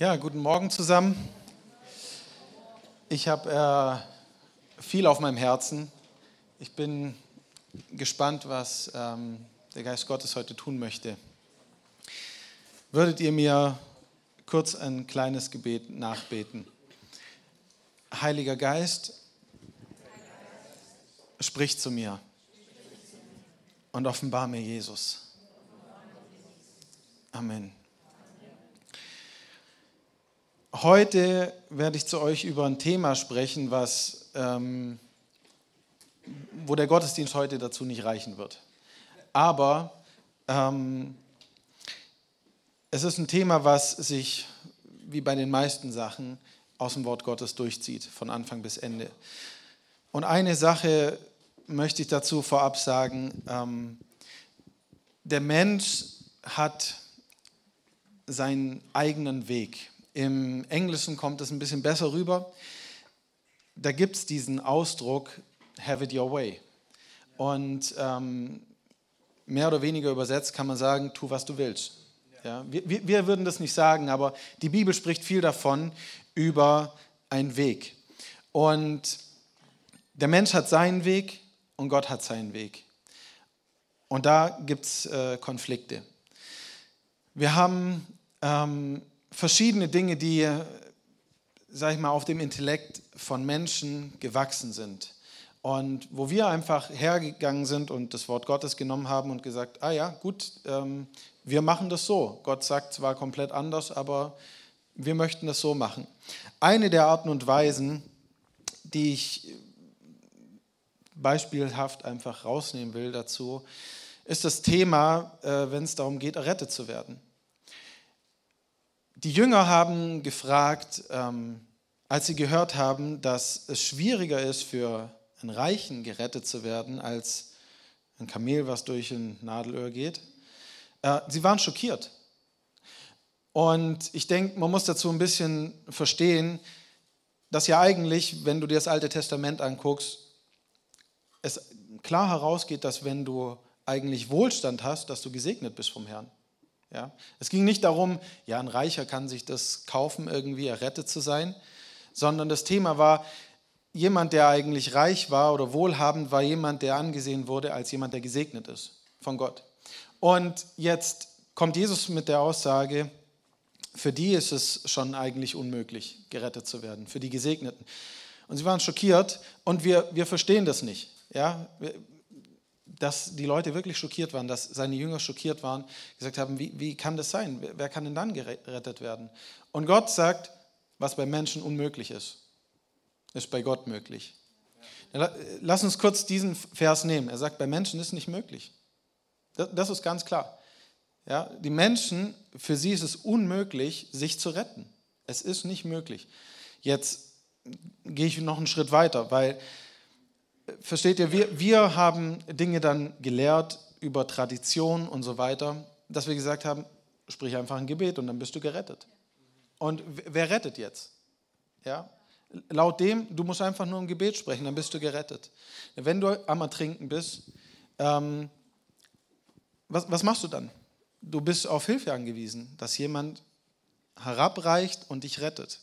Ja, guten Morgen zusammen. Ich habe äh, viel auf meinem Herzen. Ich bin gespannt, was ähm, der Geist Gottes heute tun möchte. Würdet ihr mir kurz ein kleines Gebet nachbeten? Heiliger Geist, sprich zu mir und offenbar mir Jesus. Amen. Heute werde ich zu euch über ein Thema sprechen, was, ähm, wo der Gottesdienst heute dazu nicht reichen wird. Aber ähm, es ist ein Thema, was sich wie bei den meisten Sachen aus dem Wort Gottes durchzieht, von Anfang bis Ende. Und eine Sache möchte ich dazu vorab sagen. Ähm, der Mensch hat seinen eigenen Weg. Im Englischen kommt es ein bisschen besser rüber. Da gibt es diesen Ausdruck, have it your way. Und ähm, mehr oder weniger übersetzt kann man sagen, tu, was du willst. Ja, wir, wir würden das nicht sagen, aber die Bibel spricht viel davon über einen Weg. Und der Mensch hat seinen Weg und Gott hat seinen Weg. Und da gibt es äh, Konflikte. Wir haben ähm, verschiedene Dinge, die, sag ich mal, auf dem Intellekt von Menschen gewachsen sind. Und wo wir einfach hergegangen sind und das Wort Gottes genommen haben und gesagt, ah ja, gut, ähm, wir machen das so. Gott sagt zwar komplett anders, aber wir möchten das so machen. Eine der Arten und Weisen, die ich beispielhaft einfach rausnehmen will dazu, ist das Thema, äh, wenn es darum geht, errettet zu werden. Die Jünger haben gefragt, ähm, als sie gehört haben, dass es schwieriger ist, für einen Reichen gerettet zu werden, als ein Kamel, was durch ein Nadelöhr geht. Äh, sie waren schockiert. Und ich denke, man muss dazu ein bisschen verstehen, dass ja eigentlich, wenn du dir das Alte Testament anguckst, es klar herausgeht, dass wenn du eigentlich Wohlstand hast, dass du gesegnet bist vom Herrn. Ja? Es ging nicht darum, ja, ein Reicher kann sich das kaufen, irgendwie errettet zu sein, sondern das Thema war, jemand, der eigentlich reich war oder wohlhabend, war jemand, der angesehen wurde als jemand, der gesegnet ist von Gott. Und jetzt kommt Jesus mit der Aussage, für die ist es schon eigentlich unmöglich, gerettet zu werden, für die Gesegneten. Und sie waren schockiert und wir, wir verstehen das nicht. Ja? Dass die Leute wirklich schockiert waren, dass seine Jünger schockiert waren, gesagt haben, wie, wie kann das sein? Wer kann denn dann gerettet werden? Und Gott sagt, was bei Menschen unmöglich ist, ist bei Gott möglich. Lass uns kurz diesen Vers nehmen. Er sagt, bei Menschen ist nicht möglich. Das ist ganz klar. Ja, die Menschen, für sie ist es unmöglich, sich zu retten. Es ist nicht möglich. Jetzt gehe ich noch einen Schritt weiter, weil versteht ihr, wir, wir haben Dinge dann gelehrt über Tradition und so weiter, dass wir gesagt haben, sprich einfach ein Gebet und dann bist du gerettet. Und wer rettet jetzt? Ja? Laut dem, du musst einfach nur ein Gebet sprechen, dann bist du gerettet. Wenn du am Ertrinken bist, ähm, was, was machst du dann? Du bist auf Hilfe angewiesen, dass jemand herabreicht und dich rettet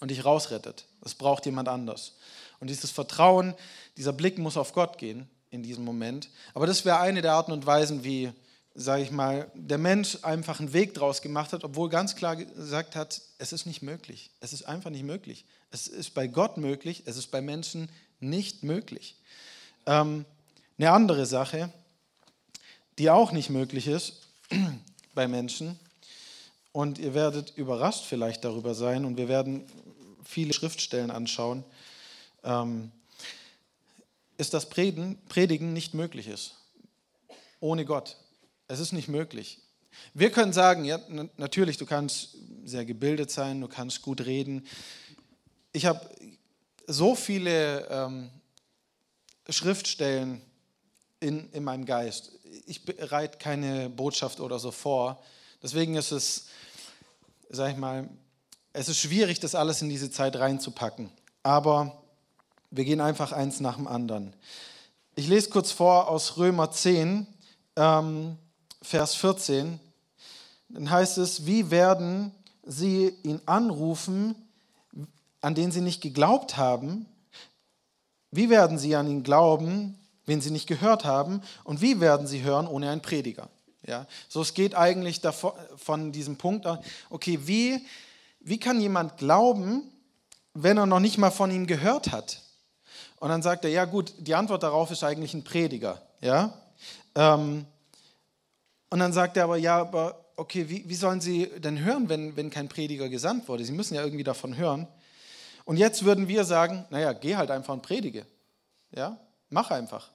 und dich rausrettet. Das braucht jemand anders. Und dieses Vertrauen, dieser Blick muss auf Gott gehen in diesem Moment. Aber das wäre eine der Arten und Weisen, wie, sage ich mal, der Mensch einfach einen Weg draus gemacht hat, obwohl ganz klar gesagt hat, es ist nicht möglich. Es ist einfach nicht möglich. Es ist bei Gott möglich, es ist bei Menschen nicht möglich. Ähm, eine andere Sache, die auch nicht möglich ist bei Menschen, und ihr werdet überrascht vielleicht darüber sein, und wir werden viele Schriftstellen anschauen, ähm, ist, dass Predigen nicht möglich ist. Ohne Gott. Es ist nicht möglich. Wir können sagen, ja, natürlich, du kannst sehr gebildet sein, du kannst gut reden. Ich habe so viele ähm, Schriftstellen in, in meinem Geist. Ich bereite keine Botschaft oder so vor. Deswegen ist es, sag ich mal, es ist schwierig, das alles in diese Zeit reinzupacken. Aber wir gehen einfach eins nach dem anderen. Ich lese kurz vor aus Römer 10, ähm, Vers 14. Dann heißt es, wie werden sie ihn anrufen, an den sie nicht geglaubt haben? Wie werden sie an ihn glauben, wenn sie nicht gehört haben? Und wie werden sie hören ohne einen Prediger? Ja, so es geht eigentlich davon, von diesem Punkt an, okay, wie, wie kann jemand glauben, wenn er noch nicht mal von ihm gehört hat? Und dann sagt er, ja gut, die Antwort darauf ist eigentlich ein Prediger. Ja? Ähm, und dann sagt er aber, ja, aber okay, wie, wie sollen sie denn hören, wenn, wenn kein Prediger gesandt wurde? Sie müssen ja irgendwie davon hören. Und jetzt würden wir sagen, naja, geh halt einfach und predige. Ja, mach einfach.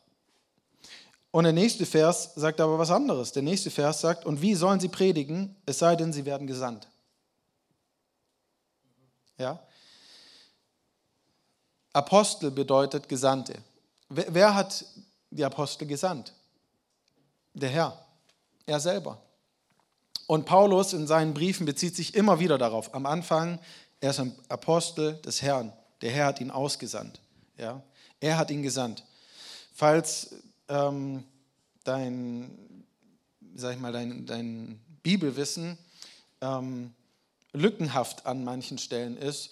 Und der nächste Vers sagt aber was anderes. Der nächste Vers sagt, und wie sollen sie predigen, es sei denn, sie werden gesandt. Ja? Apostel bedeutet Gesandte. Wer, wer hat die Apostel gesandt? Der Herr, er selber. Und Paulus in seinen Briefen bezieht sich immer wieder darauf. Am Anfang, er ist ein Apostel des Herrn. Der Herr hat ihn ausgesandt. Ja? Er hat ihn gesandt. Falls ähm, dein, sag ich mal, dein, dein Bibelwissen ähm, lückenhaft an manchen Stellen ist,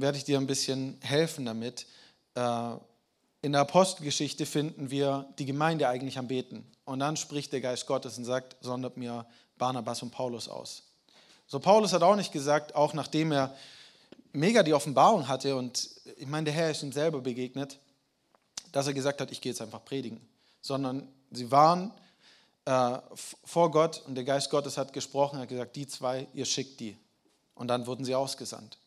werde ich dir ein bisschen helfen damit. Äh, in der Apostelgeschichte finden wir die Gemeinde eigentlich am Beten. Und dann spricht der Geist Gottes und sagt, sondert mir Barnabas und Paulus aus. So Paulus hat auch nicht gesagt, auch nachdem er mega die Offenbarung hatte und ich meine, der Herr ist ihm selber begegnet, dass er gesagt hat, ich gehe jetzt einfach predigen, sondern sie waren äh, vor Gott und der Geist Gottes hat gesprochen, hat gesagt, die zwei, ihr schickt die. Und dann wurden sie ausgesandt.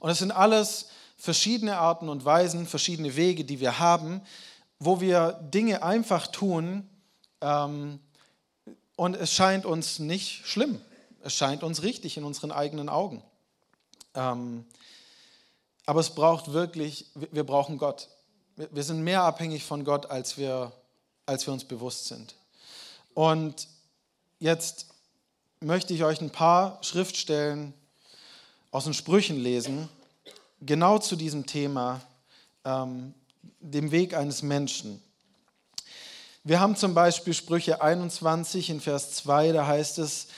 Und es sind alles verschiedene Arten und Weisen, verschiedene Wege, die wir haben, wo wir Dinge einfach tun, ähm, und es scheint uns nicht schlimm. Es scheint uns richtig in unseren eigenen Augen. Ähm, aber es braucht wirklich, wir brauchen Gott. Wir sind mehr abhängig von Gott, als wir, als wir uns bewusst sind. Und jetzt möchte ich euch ein paar Schriftstellen aus den Sprüchen lesen, genau zu diesem Thema, ähm, dem Weg eines Menschen. Wir haben zum Beispiel Sprüche 21 in Vers 2, da heißt es,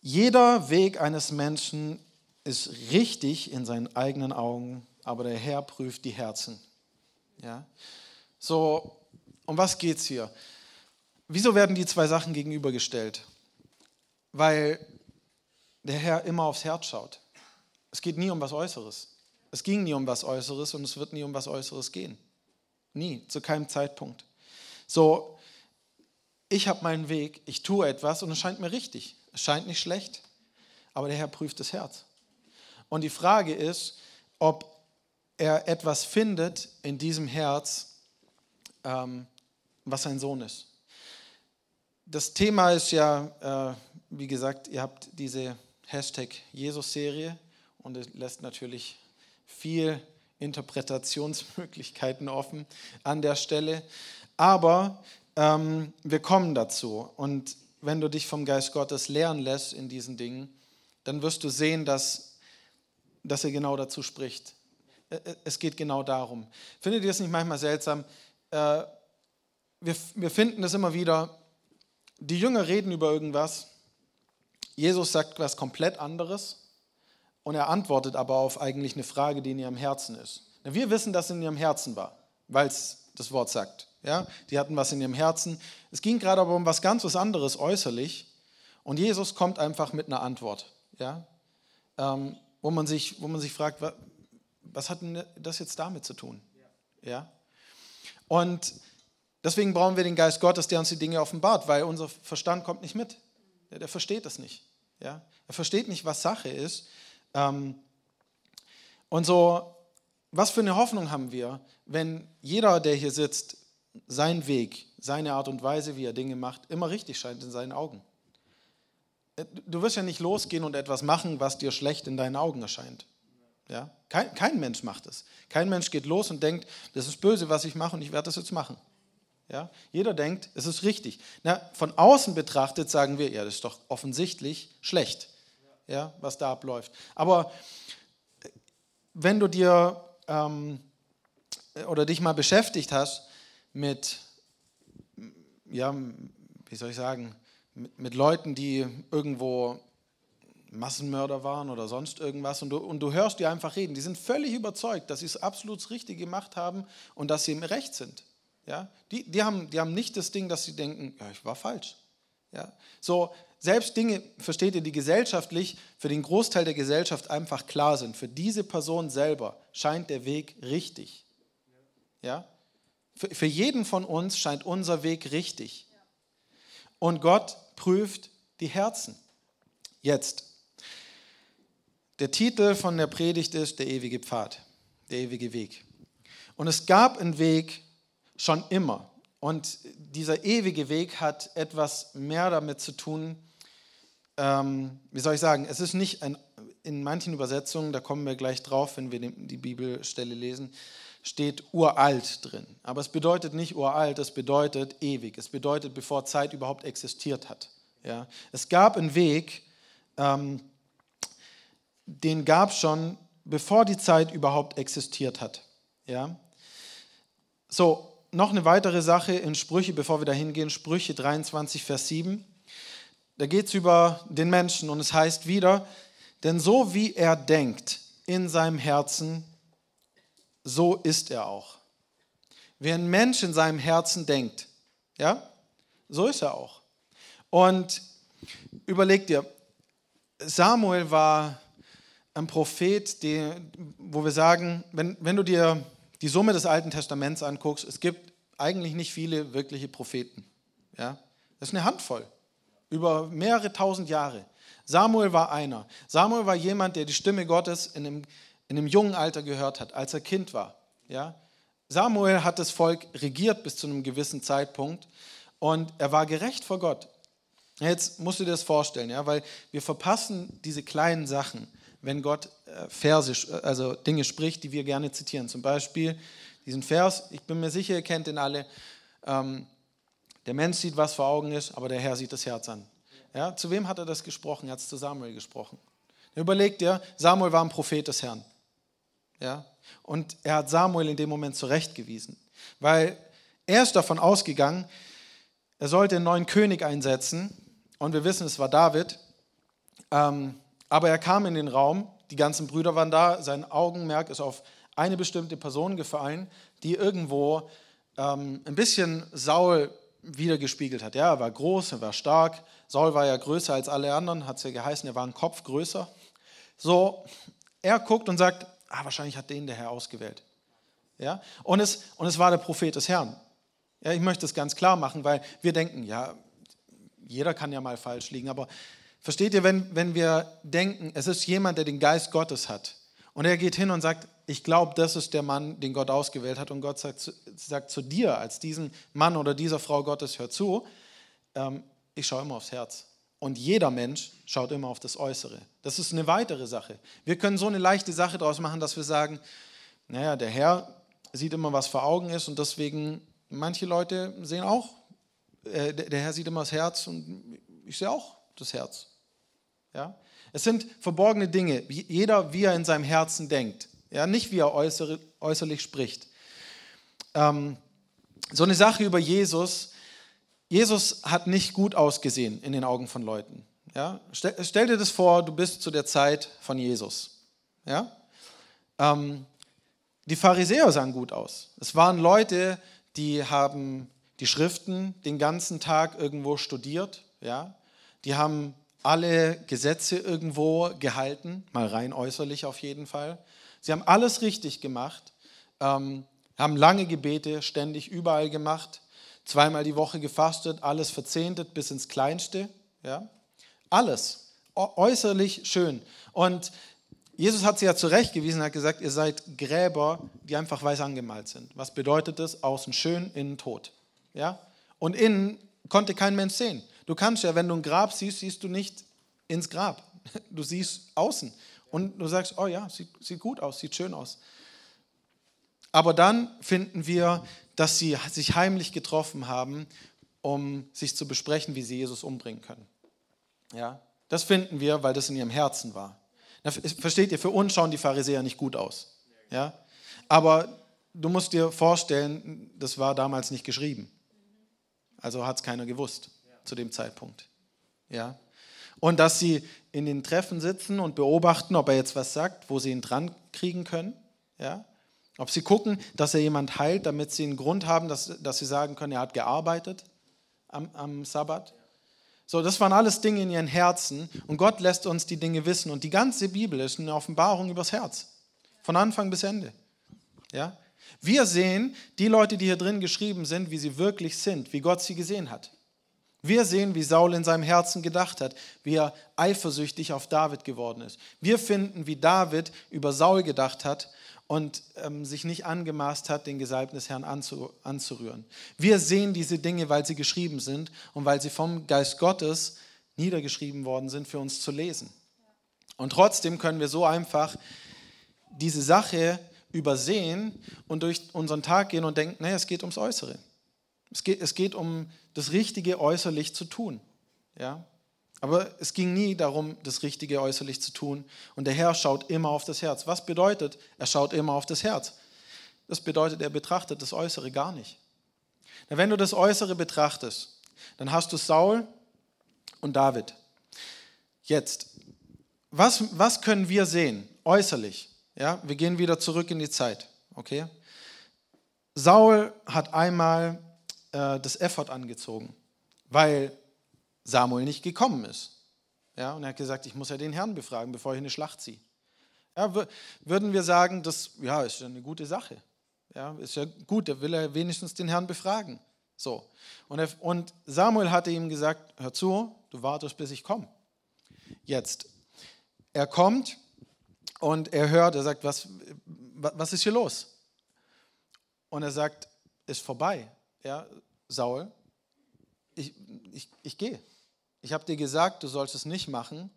jeder Weg eines Menschen ist richtig in seinen eigenen Augen, aber der Herr prüft die Herzen. Ja? So, um was geht es hier? Wieso werden die zwei Sachen gegenübergestellt? Weil der Herr immer aufs Herz schaut. Es geht nie um was Äußeres. Es ging nie um was Äußeres und es wird nie um was Äußeres gehen. Nie, zu keinem Zeitpunkt. So, ich habe meinen Weg, ich tue etwas und es scheint mir richtig. Es scheint nicht schlecht, aber der Herr prüft das Herz. Und die Frage ist, ob er etwas findet in diesem Herz, ähm, was sein Sohn ist. Das Thema ist ja, äh, wie gesagt, ihr habt diese Hashtag Jesus-Serie und es lässt natürlich viel Interpretationsmöglichkeiten offen an der Stelle. Aber ähm, wir kommen dazu. Und wenn du dich vom Geist Gottes lehren lässt in diesen Dingen, dann wirst du sehen, dass, dass er genau dazu spricht. Es geht genau darum. Findet ihr es nicht manchmal seltsam? Äh, wir, wir finden es immer wieder, die Jünger reden über irgendwas, Jesus sagt was komplett anderes und er antwortet aber auf eigentlich eine Frage, die in ihrem Herzen ist. Wir wissen, dass es in ihrem Herzen war, weil es das Wort sagt. Ja, die hatten was in ihrem Herzen. Es ging gerade aber um was ganz was anderes äußerlich. Und Jesus kommt einfach mit einer Antwort, ja, ähm, wo, man sich, wo man sich fragt, was, hat denn das jetzt damit zu tun? Ja. Und deswegen brauchen wir den Geist Gottes, der uns die Dinge offenbart, weil unser Verstand kommt nicht mit. Der, der versteht das nicht. Ja. Er versteht nicht, was Sache ist. Ähm, und so, was für eine Hoffnung haben wir, wenn jeder, der hier sitzt, sein Weg, seine Art und Weise, wie er Dinge macht, immer richtig scheint in seinen Augen. Äh, du wirst ja nicht losgehen und etwas machen, was dir schlecht in deinen Augen erscheint. Ja? Kein, kein Mensch macht es. Kein Mensch geht los und denkt, das ist böse, was ich mache und ich werde das jetzt machen. Ja? Jeder denkt, es ist richtig. Na, von außen betrachtet sagen wir, ja, das ist doch offensichtlich schlecht, ja, was da abläuft. Aber äh, wenn du dir ähm, oder dich mal beschäftigt hast mit, ja, wie soll ich sagen, mit, mit Leuten, die irgendwo Massenmörder waren oder sonst irgendwas und du, und du hörst die einfach reden. Die sind völlig überzeugt, dass sie es absolut richtig gemacht haben und dass sie im Recht sind. Ja? Die, die, haben, die haben nicht das Ding, dass sie denken, ja, ich war falsch. Ja? So, selbst Dinge, versteht ihr, die gesellschaftlich für den Großteil der Gesellschaft einfach klar sind, für diese Person selber scheint der Weg richtig. Ja? Für, für jeden von uns scheint unser Weg richtig. Und Gott prüft die Herzen. Jetzt, der Titel von der Predigt ist Der ewige Pfad, der ewige Weg. Und es gab einen Weg schon immer. Und dieser ewige Weg hat etwas mehr damit zu tun, ähm, wie soll ich sagen, es ist nicht ein, in manchen Übersetzungen, da kommen wir gleich drauf, wenn wir die Bibelstelle lesen, steht uralt drin. Aber es bedeutet nicht uralt, es bedeutet ewig. Es bedeutet, bevor Zeit überhaupt existiert hat. Ja? Es gab einen Weg, ähm, den gab es schon, bevor die Zeit überhaupt existiert hat. Ja? So, noch eine weitere Sache in Sprüche, bevor wir da hingehen, Sprüche 23, Vers 7. Da geht es über den Menschen und es heißt wieder, denn so wie er denkt in seinem Herzen, so ist er auch. Wie ein Mensch in seinem Herzen denkt, ja, so ist er auch. Und überleg dir, Samuel war ein Prophet, die, wo wir sagen, wenn, wenn du dir die Summe des Alten Testaments anguckst, es gibt eigentlich nicht viele wirkliche Propheten. Ja? Das ist eine Handvoll, über mehrere tausend Jahre. Samuel war einer. Samuel war jemand, der die Stimme Gottes in einem, in einem jungen Alter gehört hat, als er Kind war. Ja? Samuel hat das Volk regiert bis zu einem gewissen Zeitpunkt und er war gerecht vor Gott. Jetzt musst du dir das vorstellen, ja, weil wir verpassen diese kleinen Sachen, wenn Gott äh, Verse, also Dinge spricht, die wir gerne zitieren. Zum Beispiel diesen Vers, ich bin mir sicher, ihr kennt den alle, ähm, der Mensch sieht, was vor Augen ist, aber der Herr sieht das Herz an. Ja, zu wem hat er das gesprochen? Er hat es zu Samuel gesprochen. Überlegt dir, Samuel war ein Prophet des Herrn. Ja? Und er hat Samuel in dem Moment zurechtgewiesen, weil er ist davon ausgegangen, er sollte einen neuen König einsetzen und wir wissen, es war David. Ähm, aber er kam in den Raum, die ganzen Brüder waren da, sein Augenmerk ist auf eine bestimmte Person gefallen, die irgendwo ähm, ein bisschen Saul wiedergespiegelt hat. Ja, er war groß, er war stark. Saul war ja größer als alle anderen, hat es ja geheißen, er war ein Kopf größer. So, er guckt und sagt, ah, wahrscheinlich hat den der Herr ausgewählt. Ja? Und, es, und es war der Prophet des Herrn. Ja, ich möchte das ganz klar machen, weil wir denken, ja, jeder kann ja mal falsch liegen, aber versteht ihr, wenn, wenn wir denken, es ist jemand, der den Geist Gottes hat und er geht hin und sagt, ich glaube, das ist der Mann, den Gott ausgewählt hat und Gott sagt, sagt zu dir als diesen Mann oder dieser Frau Gottes, hör zu, ähm, ich schaue immer aufs Herz. Und jeder Mensch schaut immer auf das Äußere. Das ist eine weitere Sache. Wir können so eine leichte Sache daraus machen, dass wir sagen, naja, der Herr sieht immer, was vor Augen ist und deswegen, manche Leute sehen auch äh, der Herr sieht immer das Herz und ich sehe auch das Herz. Ja? Es sind verborgene Dinge, jeder wie er in seinem Herzen denkt, ja? nicht wie er äußere, äußerlich spricht. Ähm, so eine Sache über Jesus, Jesus hat nicht gut ausgesehen in den Augen von Leuten. Ja? Stell, stell dir das vor, du bist zu der Zeit von Jesus. Ja? Ähm, die Pharisäer sahen gut aus. Es waren Leute, die haben die Schriften den ganzen Tag irgendwo studiert, ja. Die haben alle Gesetze irgendwo gehalten, mal rein äußerlich auf jeden Fall. Sie haben alles richtig gemacht, ähm, haben lange Gebete ständig überall gemacht, zweimal die Woche gefastet, alles verzehntet bis ins Kleinste, ja. Alles äußerlich schön. Und Jesus hat sie ja zurechtgewiesen, hat gesagt, ihr seid Gräber, die einfach weiß angemalt sind. Was bedeutet das? Außen schön, innen tot. Ja? Und innen konnte kein Mensch sehen. Du kannst ja, wenn du ein Grab siehst, siehst du nicht ins Grab. Du siehst außen. Und du sagst, oh ja, sieht, sieht gut aus, sieht schön aus. Aber dann finden wir, dass sie sich heimlich getroffen haben, um sich zu besprechen, wie sie Jesus umbringen können. Ja, das finden wir, weil das in ihrem Herzen war. Versteht ihr, für uns schauen die Pharisäer nicht gut aus. Ja? Aber du musst dir vorstellen, das war damals nicht geschrieben. Also hat es keiner gewusst zu dem Zeitpunkt. Ja? und dass sie in den Treffen sitzen und beobachten, ob er jetzt was sagt, wo sie ihn dran kriegen können. Ja? Ob sie gucken, dass er jemand heilt, damit sie einen Grund haben, dass, dass sie sagen können, er hat gearbeitet am, am Sabbat. So, das waren alles Dinge in ihren Herzen und Gott lässt uns die Dinge wissen. Und die ganze Bibel ist eine Offenbarung übers Herz. Von Anfang bis Ende. Ja? Wir sehen die Leute, die hier drin geschrieben sind, wie sie wirklich sind, wie Gott sie gesehen hat. Wir sehen, wie Saul in seinem Herzen gedacht hat, wie er eifersüchtig auf David geworden ist. Wir finden, wie David über Saul gedacht hat und ähm, sich nicht angemaßt hat, den Gesalbten des Herrn anzu, anzurühren. Wir sehen diese Dinge, weil sie geschrieben sind und weil sie vom Geist Gottes niedergeschrieben worden sind, für uns zu lesen. Und trotzdem können wir so einfach diese Sache übersehen und durch unseren Tag gehen und denken, naja, es geht ums Äußere. Es geht, es geht um das Richtige äußerlich zu tun. Ja? Aber es ging nie darum, das Richtige äußerlich zu tun. Und der Herr schaut immer auf das Herz. Was bedeutet, er schaut immer auf das Herz? Das bedeutet, er betrachtet das Äußere gar nicht. wenn du das Äußere betrachtest, dann hast du Saul und David. Jetzt, was, was können wir sehen äußerlich? Ja, wir gehen wieder zurück in die Zeit. Okay? Saul hat einmal äh, das Effort angezogen, weil Samuel nicht gekommen ist. Ja, und er hat gesagt, ich muss ja den Herrn befragen, bevor ich eine Schlacht ziehe. Ja, würden wir sagen, das ja, ist ja eine gute Sache. Ja, ist ja gut, da will er wenigstens den Herrn befragen. So. Und, er, und Samuel hatte ihm gesagt, hör zu, du wartest, bis ich komme. Jetzt, er kommt und er hört, er sagt, was, was ist hier los? Und er sagt, ist vorbei. Ja, Saul, ich, ich, ich gehe. Ich habe dir gesagt, du sollst es nicht machen.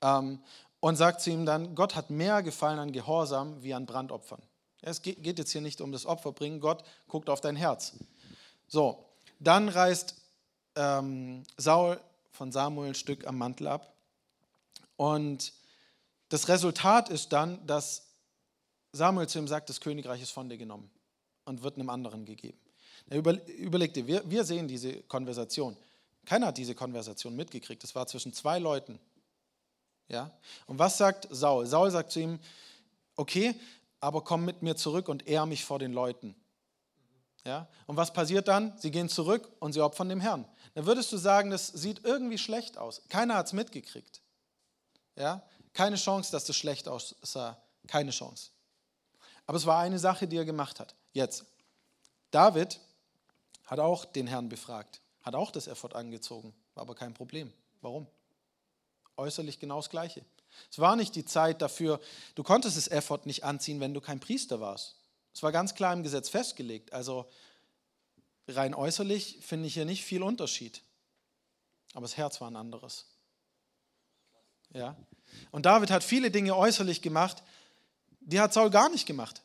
Ähm, und sagt zu ihm dann, Gott hat mehr gefallen an Gehorsam wie an Brandopfern. Es geht jetzt hier nicht um das Opferbringen, Gott guckt auf dein Herz. So, dann reißt ähm, Saul von Samuel ein Stück am Mantel ab. Und das Resultat ist dann, dass Samuel zu ihm sagt, das Königreich ist von dir genommen und wird einem anderen gegeben. Überleg dir, wir, wir sehen diese Konversation. Keiner hat diese Konversation mitgekriegt. Es war zwischen zwei Leuten. Ja? Und was sagt Saul? Saul sagt zu ihm, okay, aber komm mit mir zurück und ehr mich vor den Leuten. Ja? Und was passiert dann? Sie gehen zurück und sie opfern dem Herrn. Dann würdest du sagen, das sieht irgendwie schlecht aus. Keiner hat es mitgekriegt. Ja? Keine Chance, dass das schlecht aussah. Keine Chance. Aber es war eine Sache, die er gemacht hat. Jetzt, David hat auch den Herrn befragt, hat auch das Effort angezogen, war aber kein Problem. Warum? Äußerlich genau das Gleiche. Es war nicht die Zeit dafür, du konntest das Effort nicht anziehen, wenn du kein Priester warst. Es war ganz klar im Gesetz festgelegt. Also rein äußerlich finde ich hier nicht viel Unterschied. Aber das Herz war ein anderes. Ja? Und David hat viele Dinge äußerlich gemacht, die hat Saul gar nicht gemacht.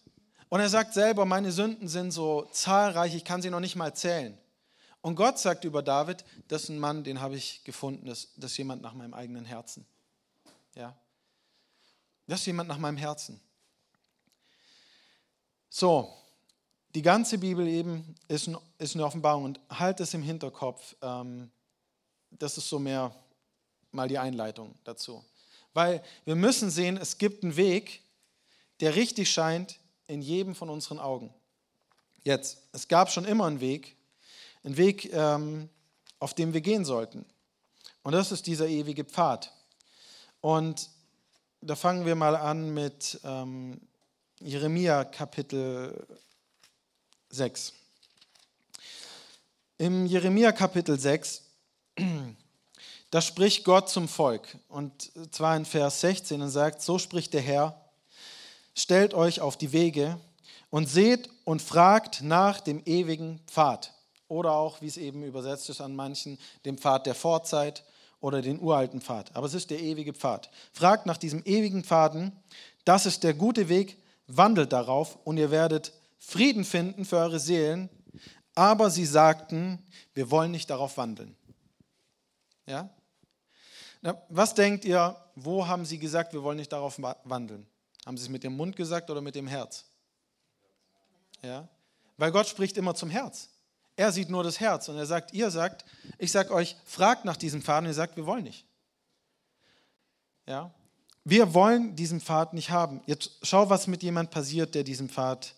Und er sagt selber, meine Sünden sind so zahlreich, ich kann sie noch nicht mal zählen. Und Gott sagt über David, das ist ein Mann, den habe ich gefunden, das, das ist jemand nach meinem eigenen Herzen. Ja. Das ist jemand nach meinem Herzen. So, die ganze Bibel eben ist, ist eine Offenbarung und halt es im Hinterkopf. Ähm, das ist so mehr mal die Einleitung dazu. Weil wir müssen sehen, es gibt einen Weg, der richtig scheint, in jedem von unseren Augen. Jetzt, es gab schon immer einen Weg, einen Weg, ähm, auf dem wir gehen sollten. Und das ist dieser ewige Pfad. Und da fangen wir mal an mit ähm, Jeremia Kapitel 6. Im Jeremia Kapitel 6, da spricht Gott zum Volk. Und zwar in Vers 16 und sagt, so spricht der Herr, stellt euch auf die Wege und seht und fragt nach dem ewigen Pfad. Oder auch, wie es eben übersetzt ist an manchen, dem Pfad der Vorzeit oder den uralten Pfad. Aber es ist der ewige Pfad. Fragt nach diesem ewigen Pfaden. Das ist der gute Weg. Wandelt darauf und ihr werdet Frieden finden für eure Seelen. Aber sie sagten, wir wollen nicht darauf wandeln. Ja? Na, was denkt ihr, wo haben sie gesagt, wir wollen nicht darauf wandeln? Haben sie es mit dem Mund gesagt oder mit dem Herz? Ja? Weil Gott spricht immer zum Herz. Er sieht nur das Herz und er sagt, ihr sagt, ich sage euch, fragt nach diesem Faden, ihr sagt, wir wollen nicht. Ja? Wir wollen diesen Pfad nicht haben. Jetzt schau, was mit jemand passiert, der diesen Pfad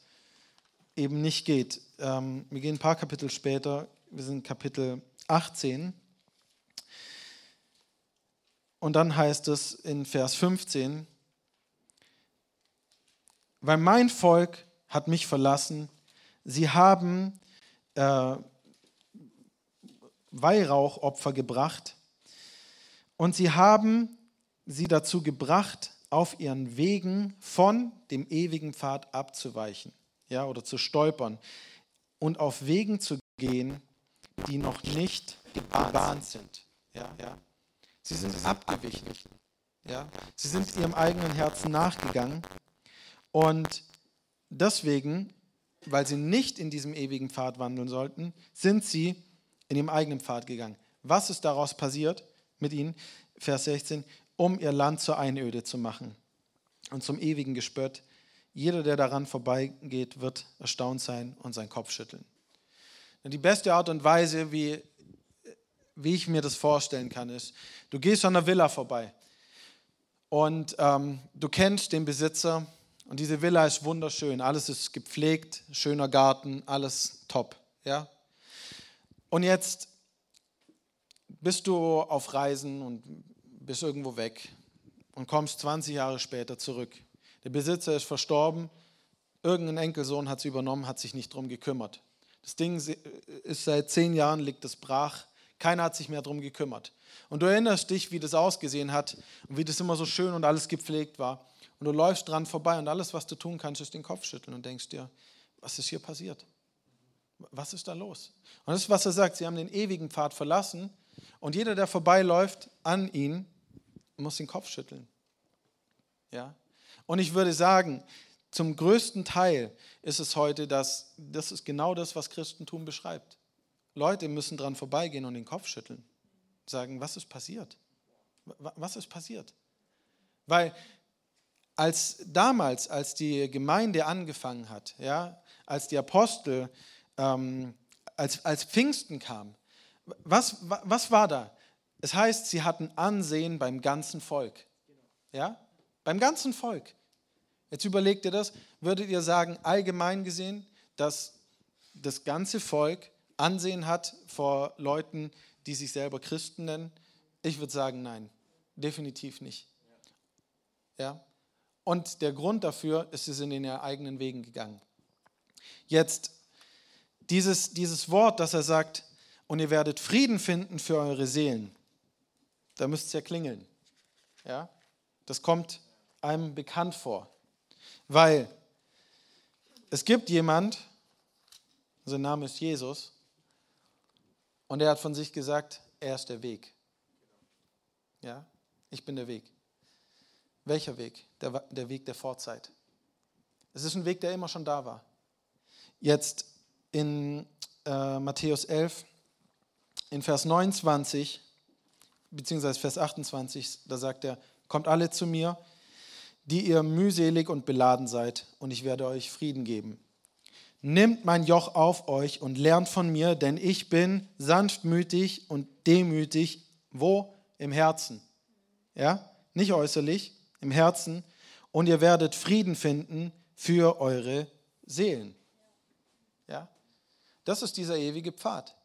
eben nicht geht. Ähm, wir gehen ein paar Kapitel später, wir sind Kapitel 18. Und dann heißt es in Vers 15, weil mein Volk hat mich verlassen, sie haben äh, Weihrauchopfer gebracht und sie haben sie dazu gebracht, auf ihren Wegen von dem ewigen Pfad abzuweichen ja, oder zu stolpern und auf Wegen zu gehen, die noch nicht gebahnt sind. Ja, ja. Sie sind abgewichen. Ja. Sie sind ihrem eigenen Herzen nachgegangen und deswegen, weil sie nicht in diesem ewigen Pfad wandeln sollten, sind sie in ihrem eigenen Pfad gegangen. Was ist daraus passiert mit ihnen? Vers 16, um ihr Land zur Einöde zu machen und zum ewigen Gespött. Jeder, der daran vorbeigeht, wird erstaunt sein und seinen Kopf schütteln. Die beste Art und Weise, wie, wie ich mir das vorstellen kann, ist, du gehst an einer Villa vorbei und ähm, du kennst den Besitzer und diese Villa ist wunderschön, alles ist gepflegt, schöner Garten, alles top. Ja? Und jetzt bist du auf Reisen und bist irgendwo weg und kommst 20 Jahre später zurück. Der Besitzer ist verstorben, irgendein Enkelsohn hat es übernommen, hat sich nicht darum gekümmert. Das Ding ist seit zehn Jahren, liegt es brach, keiner hat sich mehr darum gekümmert. Und du erinnerst dich, wie das ausgesehen hat und wie das immer so schön und alles gepflegt war. Und du läufst dran vorbei und alles, was du tun kannst, ist den Kopf schütteln und denkst dir, was ist hier passiert? Was ist da los? Und das ist, was er sagt. Sie haben den ewigen Pfad verlassen und jeder, der vorbeiläuft an ihn, muss den Kopf schütteln. Ja? Und ich würde sagen, zum größten Teil ist es heute, dass das ist genau das, was Christentum beschreibt. Leute müssen dran vorbeigehen und den Kopf schütteln. Sagen, was ist passiert? Was ist passiert? Weil als damals, als die Gemeinde angefangen hat, ja, als die Apostel, ähm, als, als Pfingsten kam, was, was war da? Es heißt, sie hatten Ansehen beim ganzen Volk. Ja? Beim ganzen Volk. Jetzt überlegt ihr das, würdet ihr sagen, allgemein gesehen, dass das ganze Volk Ansehen hat vor Leuten, die sich selber Christen nennen? Ich würde sagen, nein, definitiv nicht. Ja? Und der Grund dafür ist, sie sind in ihren eigenen Wegen gegangen. Jetzt dieses, dieses Wort, das er sagt, und ihr werdet Frieden finden für eure Seelen, da müsst ihr ja klingeln. Ja? Das kommt einem bekannt vor. Weil es gibt jemand, sein Name ist Jesus, und er hat von sich gesagt, er ist der Weg. Ja, ich bin der Weg. Welcher Weg? Der, der Weg der Vorzeit. Es ist ein Weg, der immer schon da war. Jetzt in äh, Matthäus 11, in Vers 29, beziehungsweise Vers 28, da sagt er, kommt alle zu mir, die ihr mühselig und beladen seid, und ich werde euch Frieden geben. Nimmt mein Joch auf euch und lernt von mir, denn ich bin sanftmütig und demütig, wo? Im Herzen. Ja? Nicht äußerlich, im Herzen und ihr werdet Frieden finden für eure Seelen. Ja? Das ist dieser ewige Pfad.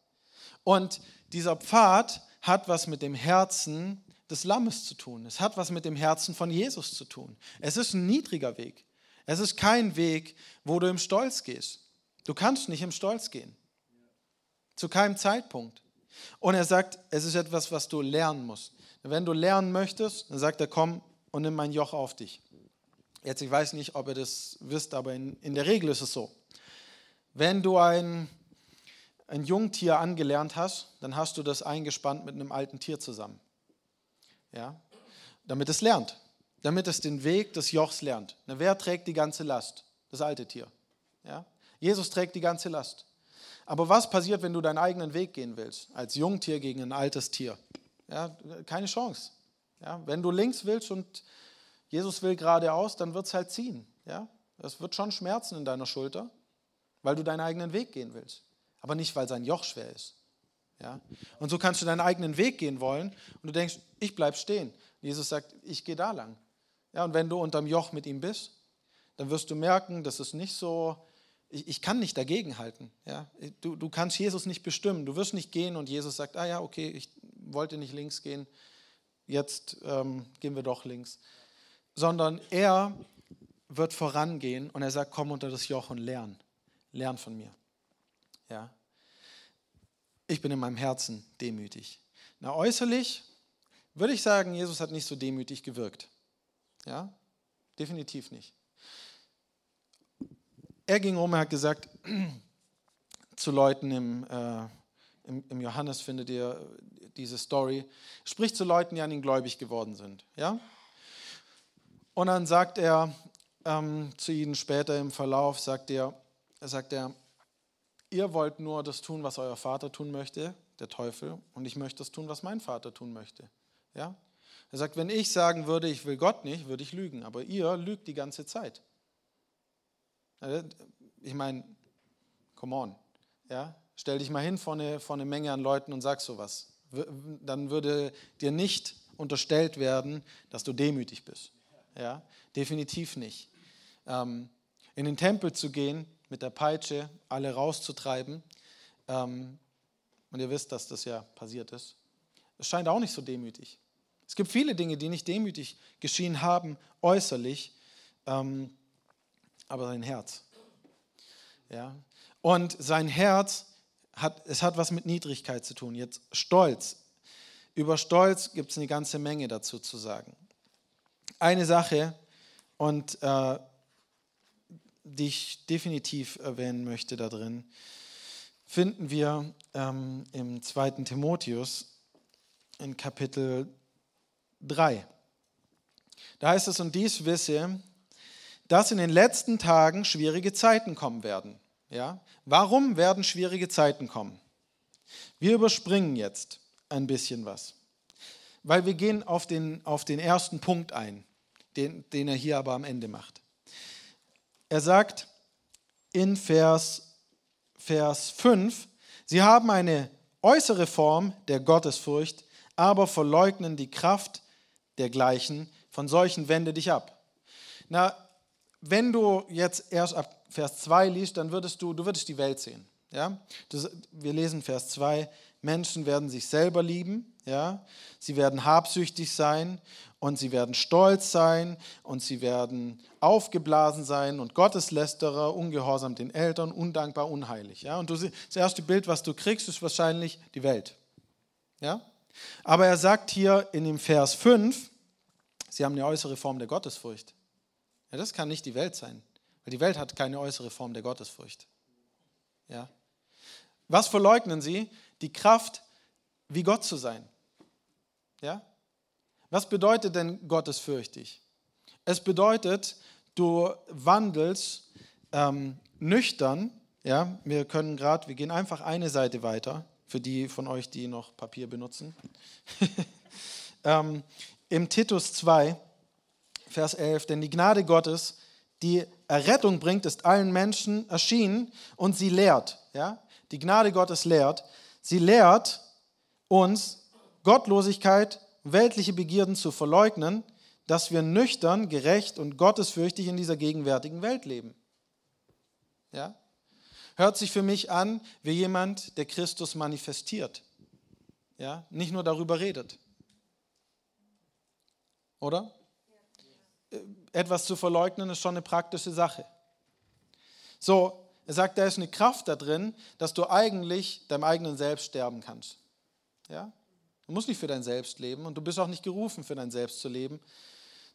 Und dieser Pfad hat was mit dem Herzen des Lammes zu tun. Es hat was mit dem Herzen von Jesus zu tun. Es ist ein niedriger Weg. Es ist kein Weg, wo du im Stolz gehst. Du kannst nicht im Stolz gehen. Zu keinem Zeitpunkt. Und er sagt, es ist etwas, was du lernen musst. Wenn du lernen möchtest, dann sagt er, komm, und nimm mein Joch auf dich. Jetzt, ich weiß nicht, ob ihr das wisst, aber in, in der Regel ist es so. Wenn du ein, ein Jungtier angelernt hast, dann hast du das eingespannt mit einem alten Tier zusammen. Ja? Damit es lernt. Damit es den Weg des Jochs lernt. Na, wer trägt die ganze Last? Das alte Tier. Ja? Jesus trägt die ganze Last. Aber was passiert, wenn du deinen eigenen Weg gehen willst? Als Jungtier gegen ein altes Tier? Ja, keine Chance. Ja, wenn du links willst und Jesus will geradeaus, dann wird es halt ziehen. Ja? Es wird schon schmerzen in deiner Schulter, weil du deinen eigenen Weg gehen willst. Aber nicht, weil sein Joch schwer ist. Ja? Und so kannst du deinen eigenen Weg gehen wollen und du denkst, ich bleibe stehen. Jesus sagt, ich gehe da lang. Ja, und wenn du unterm Joch mit ihm bist, dann wirst du merken, das ist nicht so, ich, ich kann nicht dagegenhalten. Ja? Du, du kannst Jesus nicht bestimmen. Du wirst nicht gehen und Jesus sagt, ah ja, okay, ich wollte nicht links gehen, jetzt ähm, gehen wir doch links. Sondern er wird vorangehen und er sagt, komm unter das Joch und lern. Lern von mir. Ja. Ich bin in meinem Herzen demütig. Na, äußerlich würde ich sagen, Jesus hat nicht so demütig gewirkt. Ja, definitiv nicht. Er ging um, er hat gesagt zu Leuten im, äh, im, im, Johannes findet ihr diese Story, spricht zu Leuten, die an ihn gläubig geworden sind. Ja? Und dann sagt er ähm, zu ihnen später im Verlauf, sagt er, sagt er, ihr wollt nur das tun, was euer Vater tun möchte, der Teufel, und ich möchte das tun, was mein Vater tun möchte. Ja? Er sagt, wenn ich sagen würde, ich will Gott nicht, würde ich lügen, aber ihr lügt die ganze Zeit. Ich meine, come on. Ja? Stell dich mal hin vor eine, vor eine Menge an Leuten und sag sowas. Dann würde dir nicht unterstellt werden, dass du demütig bist. Ja? Definitiv nicht. Ähm, in den Tempel zu gehen, mit der Peitsche alle rauszutreiben, ähm, und ihr wisst, dass das ja passiert ist, es scheint auch nicht so demütig. Es gibt viele Dinge, die nicht demütig geschehen haben, äußerlich, ähm, aber sein Herz. Ja? Und sein Herz hat, es hat was mit Niedrigkeit zu tun. Jetzt Stolz. Über Stolz gibt es eine ganze Menge dazu zu sagen. Eine Sache, und äh, die ich definitiv erwähnen möchte da drin, finden wir ähm, im 2. Timotheus in Kapitel 3. Da heißt es, und dies wisse, dass in den letzten Tagen schwierige Zeiten kommen werden. Ja? Warum werden schwierige Zeiten kommen? Wir überspringen jetzt ein bisschen was, weil wir gehen auf den, auf den ersten Punkt ein, den, den er hier aber am Ende macht. Er sagt in Vers, Vers 5, sie haben eine äußere Form der Gottesfurcht, aber verleugnen die Kraft dergleichen. Von solchen wende dich ab. Na, wenn du jetzt erst ab Vers 2 liest, dann würdest du, du würdest die Welt sehen. Ja? Das, wir lesen Vers 2, Menschen werden sich selber lieben, ja? sie werden habsüchtig sein und sie werden stolz sein und sie werden aufgeblasen sein und Gotteslästerer, ungehorsam den Eltern, undankbar, unheilig. Ja? Und du, das erste Bild, was du kriegst, ist wahrscheinlich die Welt. Ja? Aber er sagt hier in dem Vers 5, sie haben eine äußere Form der Gottesfurcht. Ja, das kann nicht die Welt sein, weil die Welt hat keine äußere Form der Gottesfurcht. Ja? Was verleugnen sie? Die Kraft, wie Gott zu sein. Ja? Was bedeutet denn gottesfürchtig? Es bedeutet, du wandelst ähm, nüchtern. Ja, wir können gerade, wir gehen einfach eine Seite weiter, für die von euch, die noch Papier benutzen. ähm, Im Titus 2, Vers 11, denn die Gnade Gottes, die Errettung bringt, ist allen Menschen erschienen und sie lehrt. Ja? Die Gnade Gottes lehrt. Sie lehrt uns, Gottlosigkeit, weltliche Begierden zu verleugnen, dass wir nüchtern, gerecht und gottesfürchtig in dieser gegenwärtigen Welt leben. Ja? Hört sich für mich an wie jemand, der Christus manifestiert. Ja? Nicht nur darüber redet. Oder? Etwas zu verleugnen, ist schon eine praktische Sache. So, er sagt, da ist eine Kraft da drin, dass du eigentlich deinem eigenen Selbst sterben kannst. Ja? Du musst nicht für dein Selbst leben und du bist auch nicht gerufen, für dein Selbst zu leben.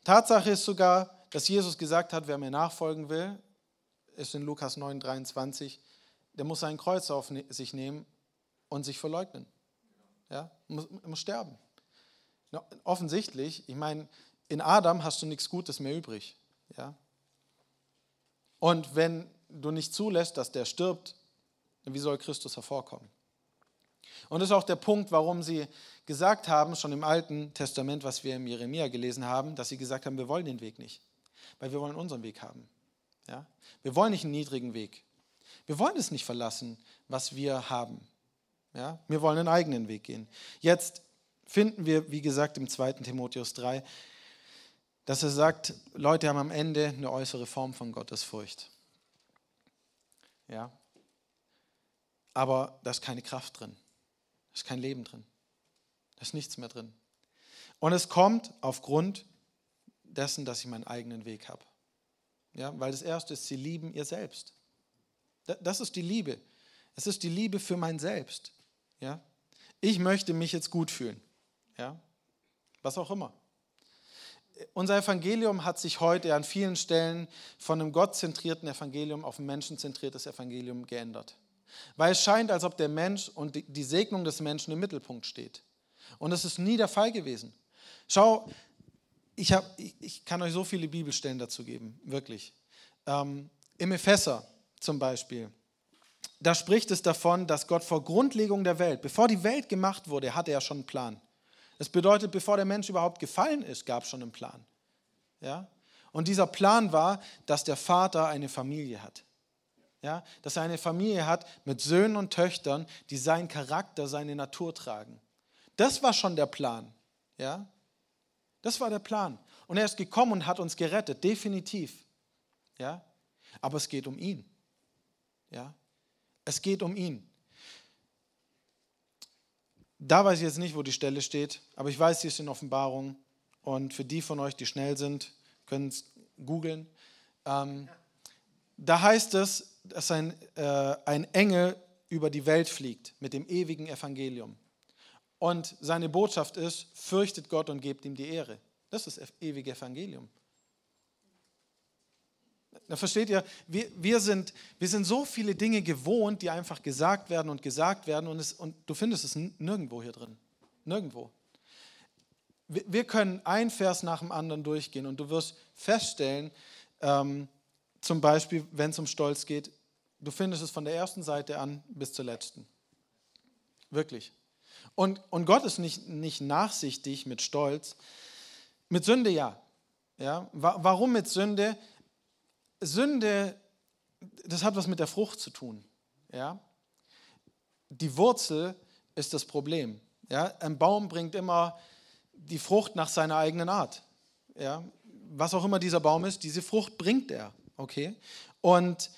Tatsache ist sogar, dass Jesus gesagt hat, wer mir nachfolgen will, ist in Lukas 9, 23, der muss sein Kreuz auf sich nehmen und sich verleugnen. Ja? Muss, er muss sterben. Offensichtlich, ich meine, in Adam hast du nichts Gutes mehr übrig. Ja? Und wenn du nicht zulässt, dass der stirbt, wie soll Christus hervorkommen? Und das ist auch der Punkt, warum sie gesagt haben, schon im Alten Testament, was wir im Jeremia gelesen haben, dass sie gesagt haben, wir wollen den Weg nicht, weil wir wollen unseren Weg haben. Ja? Wir wollen nicht einen niedrigen Weg. Wir wollen es nicht verlassen, was wir haben. Ja? Wir wollen einen eigenen Weg gehen. Jetzt finden wir, wie gesagt, im 2. Timotheus 3, dass er sagt, Leute haben am Ende eine äußere Form von Gottesfurcht. Ja. Aber da ist keine Kraft drin. Da ist kein Leben drin. Da ist nichts mehr drin. Und es kommt aufgrund dessen, dass ich meinen eigenen Weg habe. Ja, weil das erste ist, sie lieben ihr selbst. Das ist die Liebe. Es ist die Liebe für mein Selbst. Ja? Ich möchte mich jetzt gut fühlen. Ja? Was auch immer. Unser Evangelium hat sich heute an vielen Stellen von einem gottzentrierten Evangelium auf ein menschenzentriertes Evangelium geändert. Weil es scheint, als ob der Mensch und die Segnung des Menschen im Mittelpunkt steht. Und das ist nie der Fall gewesen. Schau, ich, hab, ich kann euch so viele Bibelstellen dazu geben, wirklich. Ähm, Im Epheser zum Beispiel, da spricht es davon, dass Gott vor Grundlegung der Welt, bevor die Welt gemacht wurde, hatte er schon einen Plan. Das bedeutet, bevor der Mensch überhaupt gefallen ist, gab es schon einen Plan. Ja? Und dieser Plan war, dass der Vater eine Familie hat. Ja? Dass er eine Familie hat mit Söhnen und Töchtern, die seinen Charakter, seine Natur tragen. Das war schon der Plan. Ja? Das war der Plan. Und er ist gekommen und hat uns gerettet, definitiv. Ja? Aber es geht um ihn. Ja? Es geht um ihn. Da weiß ich jetzt nicht, wo die Stelle steht, aber ich weiß, sie ist in Offenbarung. Und für die von euch, die schnell sind, können es googeln. Ähm, da heißt es, dass ein, äh, ein Engel über die Welt fliegt mit dem ewigen Evangelium. Und seine Botschaft ist, fürchtet Gott und gebt ihm die Ehre. Das ist das ewige Evangelium. Da versteht ihr, wir, wir, sind, wir sind so viele Dinge gewohnt, die einfach gesagt werden und gesagt werden und, es, und du findest es nirgendwo hier drin. Nirgendwo. Wir, wir können ein Vers nach dem anderen durchgehen und du wirst feststellen, ähm, zum Beispiel, wenn es um Stolz geht, du findest es von der ersten Seite an bis zur letzten. Wirklich. Und, und Gott ist nicht, nicht nachsichtig mit Stolz. Mit Sünde ja. ja. Warum mit Sünde? Sünde, das hat was mit der Frucht zu tun. Ja? Die Wurzel ist das Problem. Ja? Ein Baum bringt immer die Frucht nach seiner eigenen Art. Ja? Was auch immer dieser Baum ist, diese Frucht bringt er. Okay? Und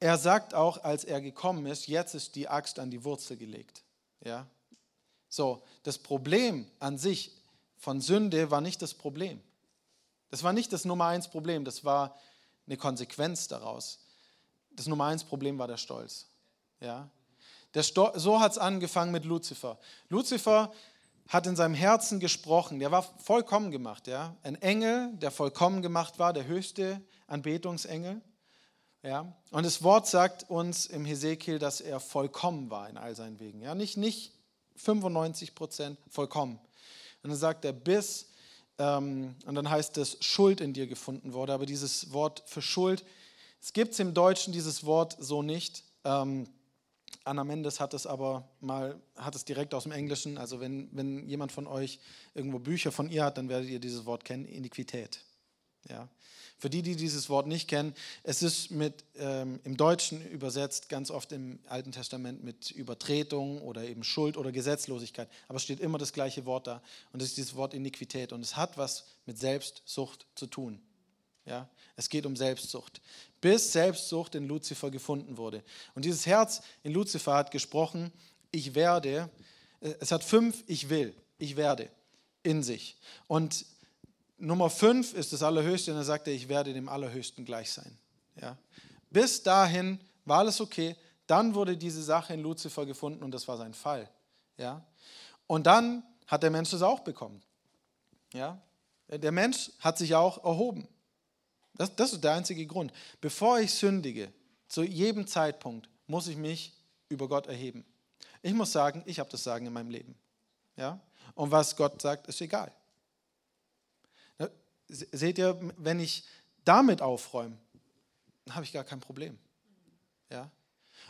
er sagt auch, als er gekommen ist, jetzt ist die Axt an die Wurzel gelegt. Ja? So, das Problem an sich von Sünde war nicht das Problem. Das war nicht das Nummer eins Problem, das war eine Konsequenz daraus. Das Nummer eins Problem war der Stolz. Ja? Der Sto so hat es angefangen mit Luzifer. Luzifer hat in seinem Herzen gesprochen, der war vollkommen gemacht. Ja? Ein Engel, der vollkommen gemacht war, der höchste Anbetungsengel. Ja? Und das Wort sagt uns im Hesekiel, dass er vollkommen war in all seinen Wegen. Ja? Nicht, nicht 95 Prozent, vollkommen. Und dann sagt er, bis ähm, und dann heißt es, Schuld in dir gefunden wurde. Aber dieses Wort für Schuld, es gibt es im Deutschen dieses Wort so nicht. Ähm, Anna Mendes hat es aber mal, hat es direkt aus dem Englischen. Also wenn, wenn jemand von euch irgendwo Bücher von ihr hat, dann werdet ihr dieses Wort kennen, Iniquität. Ja. Für die, die dieses Wort nicht kennen, es ist mit, ähm, im Deutschen übersetzt ganz oft im Alten Testament mit Übertretung oder eben Schuld oder Gesetzlosigkeit. Aber es steht immer das gleiche Wort da. Und das ist dieses Wort Iniquität. Und es hat was mit Selbstsucht zu tun. Ja? Es geht um Selbstsucht. Bis Selbstsucht in Luzifer gefunden wurde. Und dieses Herz in Luzifer hat gesprochen, ich werde, äh, es hat fünf, ich will, ich werde in sich. Und Nummer fünf ist das Allerhöchste und er sagte, ich werde dem Allerhöchsten gleich sein. Ja. Bis dahin war alles okay. Dann wurde diese Sache in Luzifer gefunden und das war sein Fall. Ja. Und dann hat der Mensch das auch bekommen. Ja. Der Mensch hat sich auch erhoben. Das, das ist der einzige Grund. Bevor ich sündige, zu jedem Zeitpunkt muss ich mich über Gott erheben. Ich muss sagen, ich habe das Sagen in meinem Leben. Ja? Und was Gott sagt, ist egal. Seht ihr, wenn ich damit aufräume, dann habe ich gar kein Problem. Ja?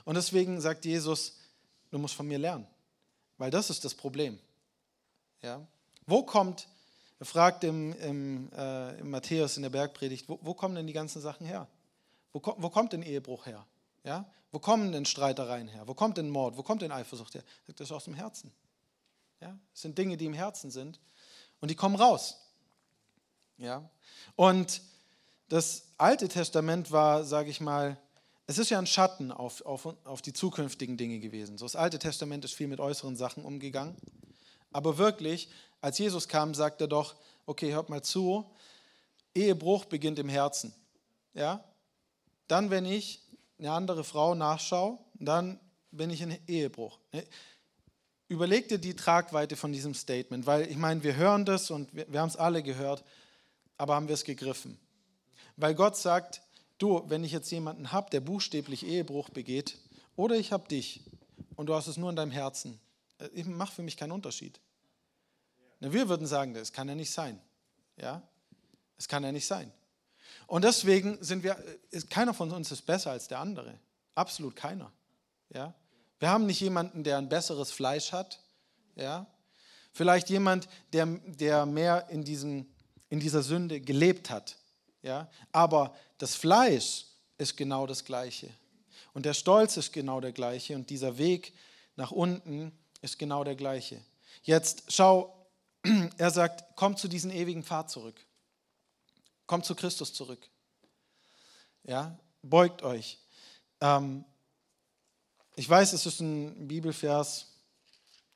Und deswegen sagt Jesus, du musst von mir lernen, weil das ist das Problem. Ja? Wo kommt, er fragt im, im, äh, im Matthäus in der Bergpredigt, wo, wo, kommen denn die ganzen Sachen her? Wo, wo kommt denn Ehebruch her? Ja? Wo kommen denn Streitereien her? Wo kommt denn Mord? Wo kommt denn Eifersucht her? Das ist aus dem Herzen. Ja? Es sind Dinge, die im Herzen sind und die kommen raus. Ja? Und das Alte Testament war, sage ich mal, es ist ja ein Schatten auf, auf, auf die zukünftigen Dinge gewesen. So das Alte Testament ist viel mit äußeren Sachen umgegangen. Aber wirklich, als Jesus kam, sagt er doch, okay, hört mal zu, Ehebruch beginnt im Herzen. Ja? Dann, wenn ich eine andere Frau nachschaue, dann bin ich in Ehebruch. Ne? Überleg dir die Tragweite von diesem Statement, weil ich meine, wir hören das und wir, wir haben es alle gehört, aber haben wir es gegriffen? Weil Gott sagt, du, wenn ich jetzt jemanden habe, der buchstäblich Ehebruch begeht, oder ich habe dich und du hast es nur in deinem Herzen, äh, macht für mich keinen Unterschied. Na, wir würden sagen, das kann ja nicht sein. Ja? Es kann ja nicht sein. Und deswegen sind wir, äh, keiner von uns ist besser als der andere. Absolut keiner. Ja? Wir haben nicht jemanden, der ein besseres Fleisch hat. Ja? Vielleicht jemand, der, der mehr in, diesen, in dieser Sünde gelebt hat. Ja? Aber das Fleisch ist genau das Gleiche. Und der Stolz ist genau der gleiche. Und dieser Weg nach unten ist genau der gleiche. Jetzt schau, er sagt, komm zu diesem ewigen Pfad zurück. Kommt zu Christus zurück. Ja, beugt euch. Ähm, ich weiß, es ist ein Bibelvers,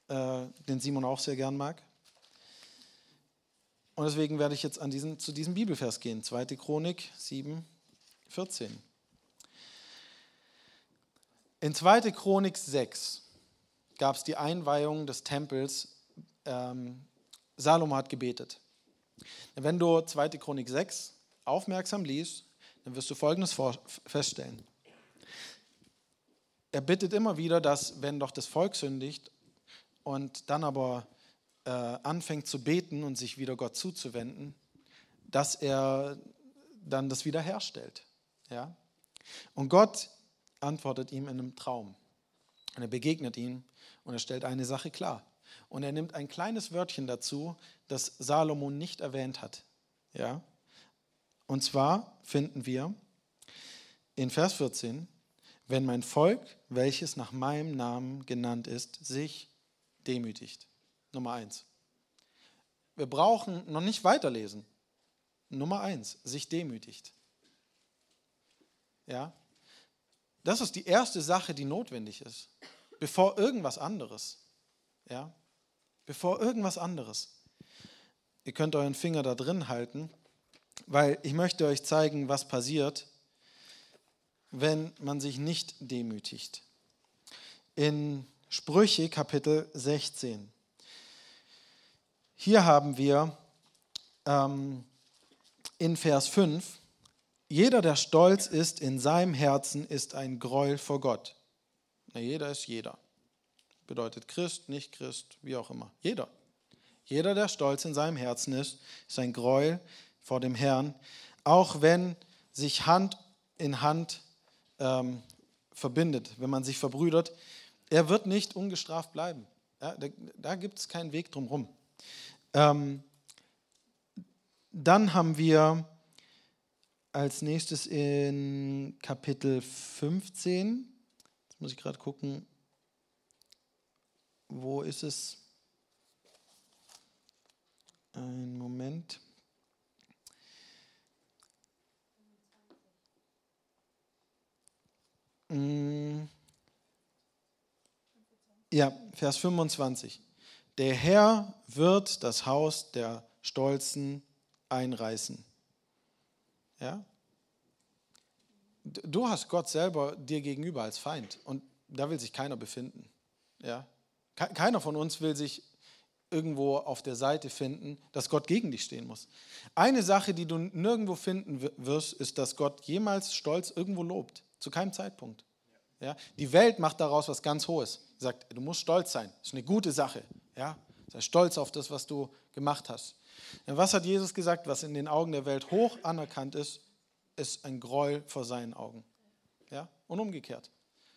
äh, den Simon auch sehr gern mag. Und deswegen werde ich jetzt an diesen, zu diesem Bibelvers gehen. 2. Chronik 7, 14. In 2. Chronik 6 gab es die Einweihung des Tempels. Ähm, Salomo hat gebetet. Wenn du 2. Chronik 6 aufmerksam liest, dann wirst du Folgendes feststellen. Er bittet immer wieder, dass wenn doch das Volk sündigt und dann aber äh, anfängt zu beten und sich wieder Gott zuzuwenden, dass er dann das wiederherstellt. Ja? Und Gott antwortet ihm in einem Traum. Und er begegnet ihm und er stellt eine Sache klar. Und er nimmt ein kleines Wörtchen dazu, das Salomon nicht erwähnt hat. Ja? Und zwar finden wir in Vers 14, wenn mein Volk, welches nach meinem Namen genannt ist, sich demütigt. Nummer eins. Wir brauchen noch nicht weiterlesen. Nummer eins, sich demütigt. Ja? Das ist die erste Sache, die notwendig ist, bevor irgendwas anderes. Ja? Bevor irgendwas anderes. Ihr könnt euren Finger da drin halten, weil ich möchte euch zeigen, was passiert, wenn man sich nicht demütigt. In Sprüche Kapitel 16. Hier haben wir ähm, in Vers 5, jeder, der stolz ist in seinem Herzen, ist ein Gräuel vor Gott. Na, jeder ist jeder. Bedeutet Christ, nicht Christ, wie auch immer. Jeder. Jeder, der stolz in seinem Herzen ist, ist ein Gräuel vor dem Herrn, auch wenn sich Hand in Hand ähm, verbindet, wenn man sich verbrüdert. Er wird nicht ungestraft bleiben. Ja, da, da gibt es keinen Weg drumherum. Ähm, dann haben wir als nächstes in Kapitel 15, jetzt muss ich gerade gucken, wo ist es? Ein Moment. Mm. Ja, Vers 25. Der Herr wird das Haus der Stolzen einreißen. Ja? Du hast Gott selber dir gegenüber als Feind und da will sich keiner befinden. Ja? Keiner von uns will sich irgendwo auf der Seite finden, dass Gott gegen dich stehen muss. Eine Sache, die du nirgendwo finden wirst, ist, dass Gott jemals Stolz irgendwo lobt. Zu keinem Zeitpunkt. Ja? Die Welt macht daraus was ganz Hohes. Sie sagt, du musst stolz sein. Das ist eine gute Sache. Ja? Sei stolz auf das, was du gemacht hast. Und was hat Jesus gesagt? Was in den Augen der Welt hoch anerkannt ist, ist ein Gräuel vor seinen Augen. Ja? Und umgekehrt.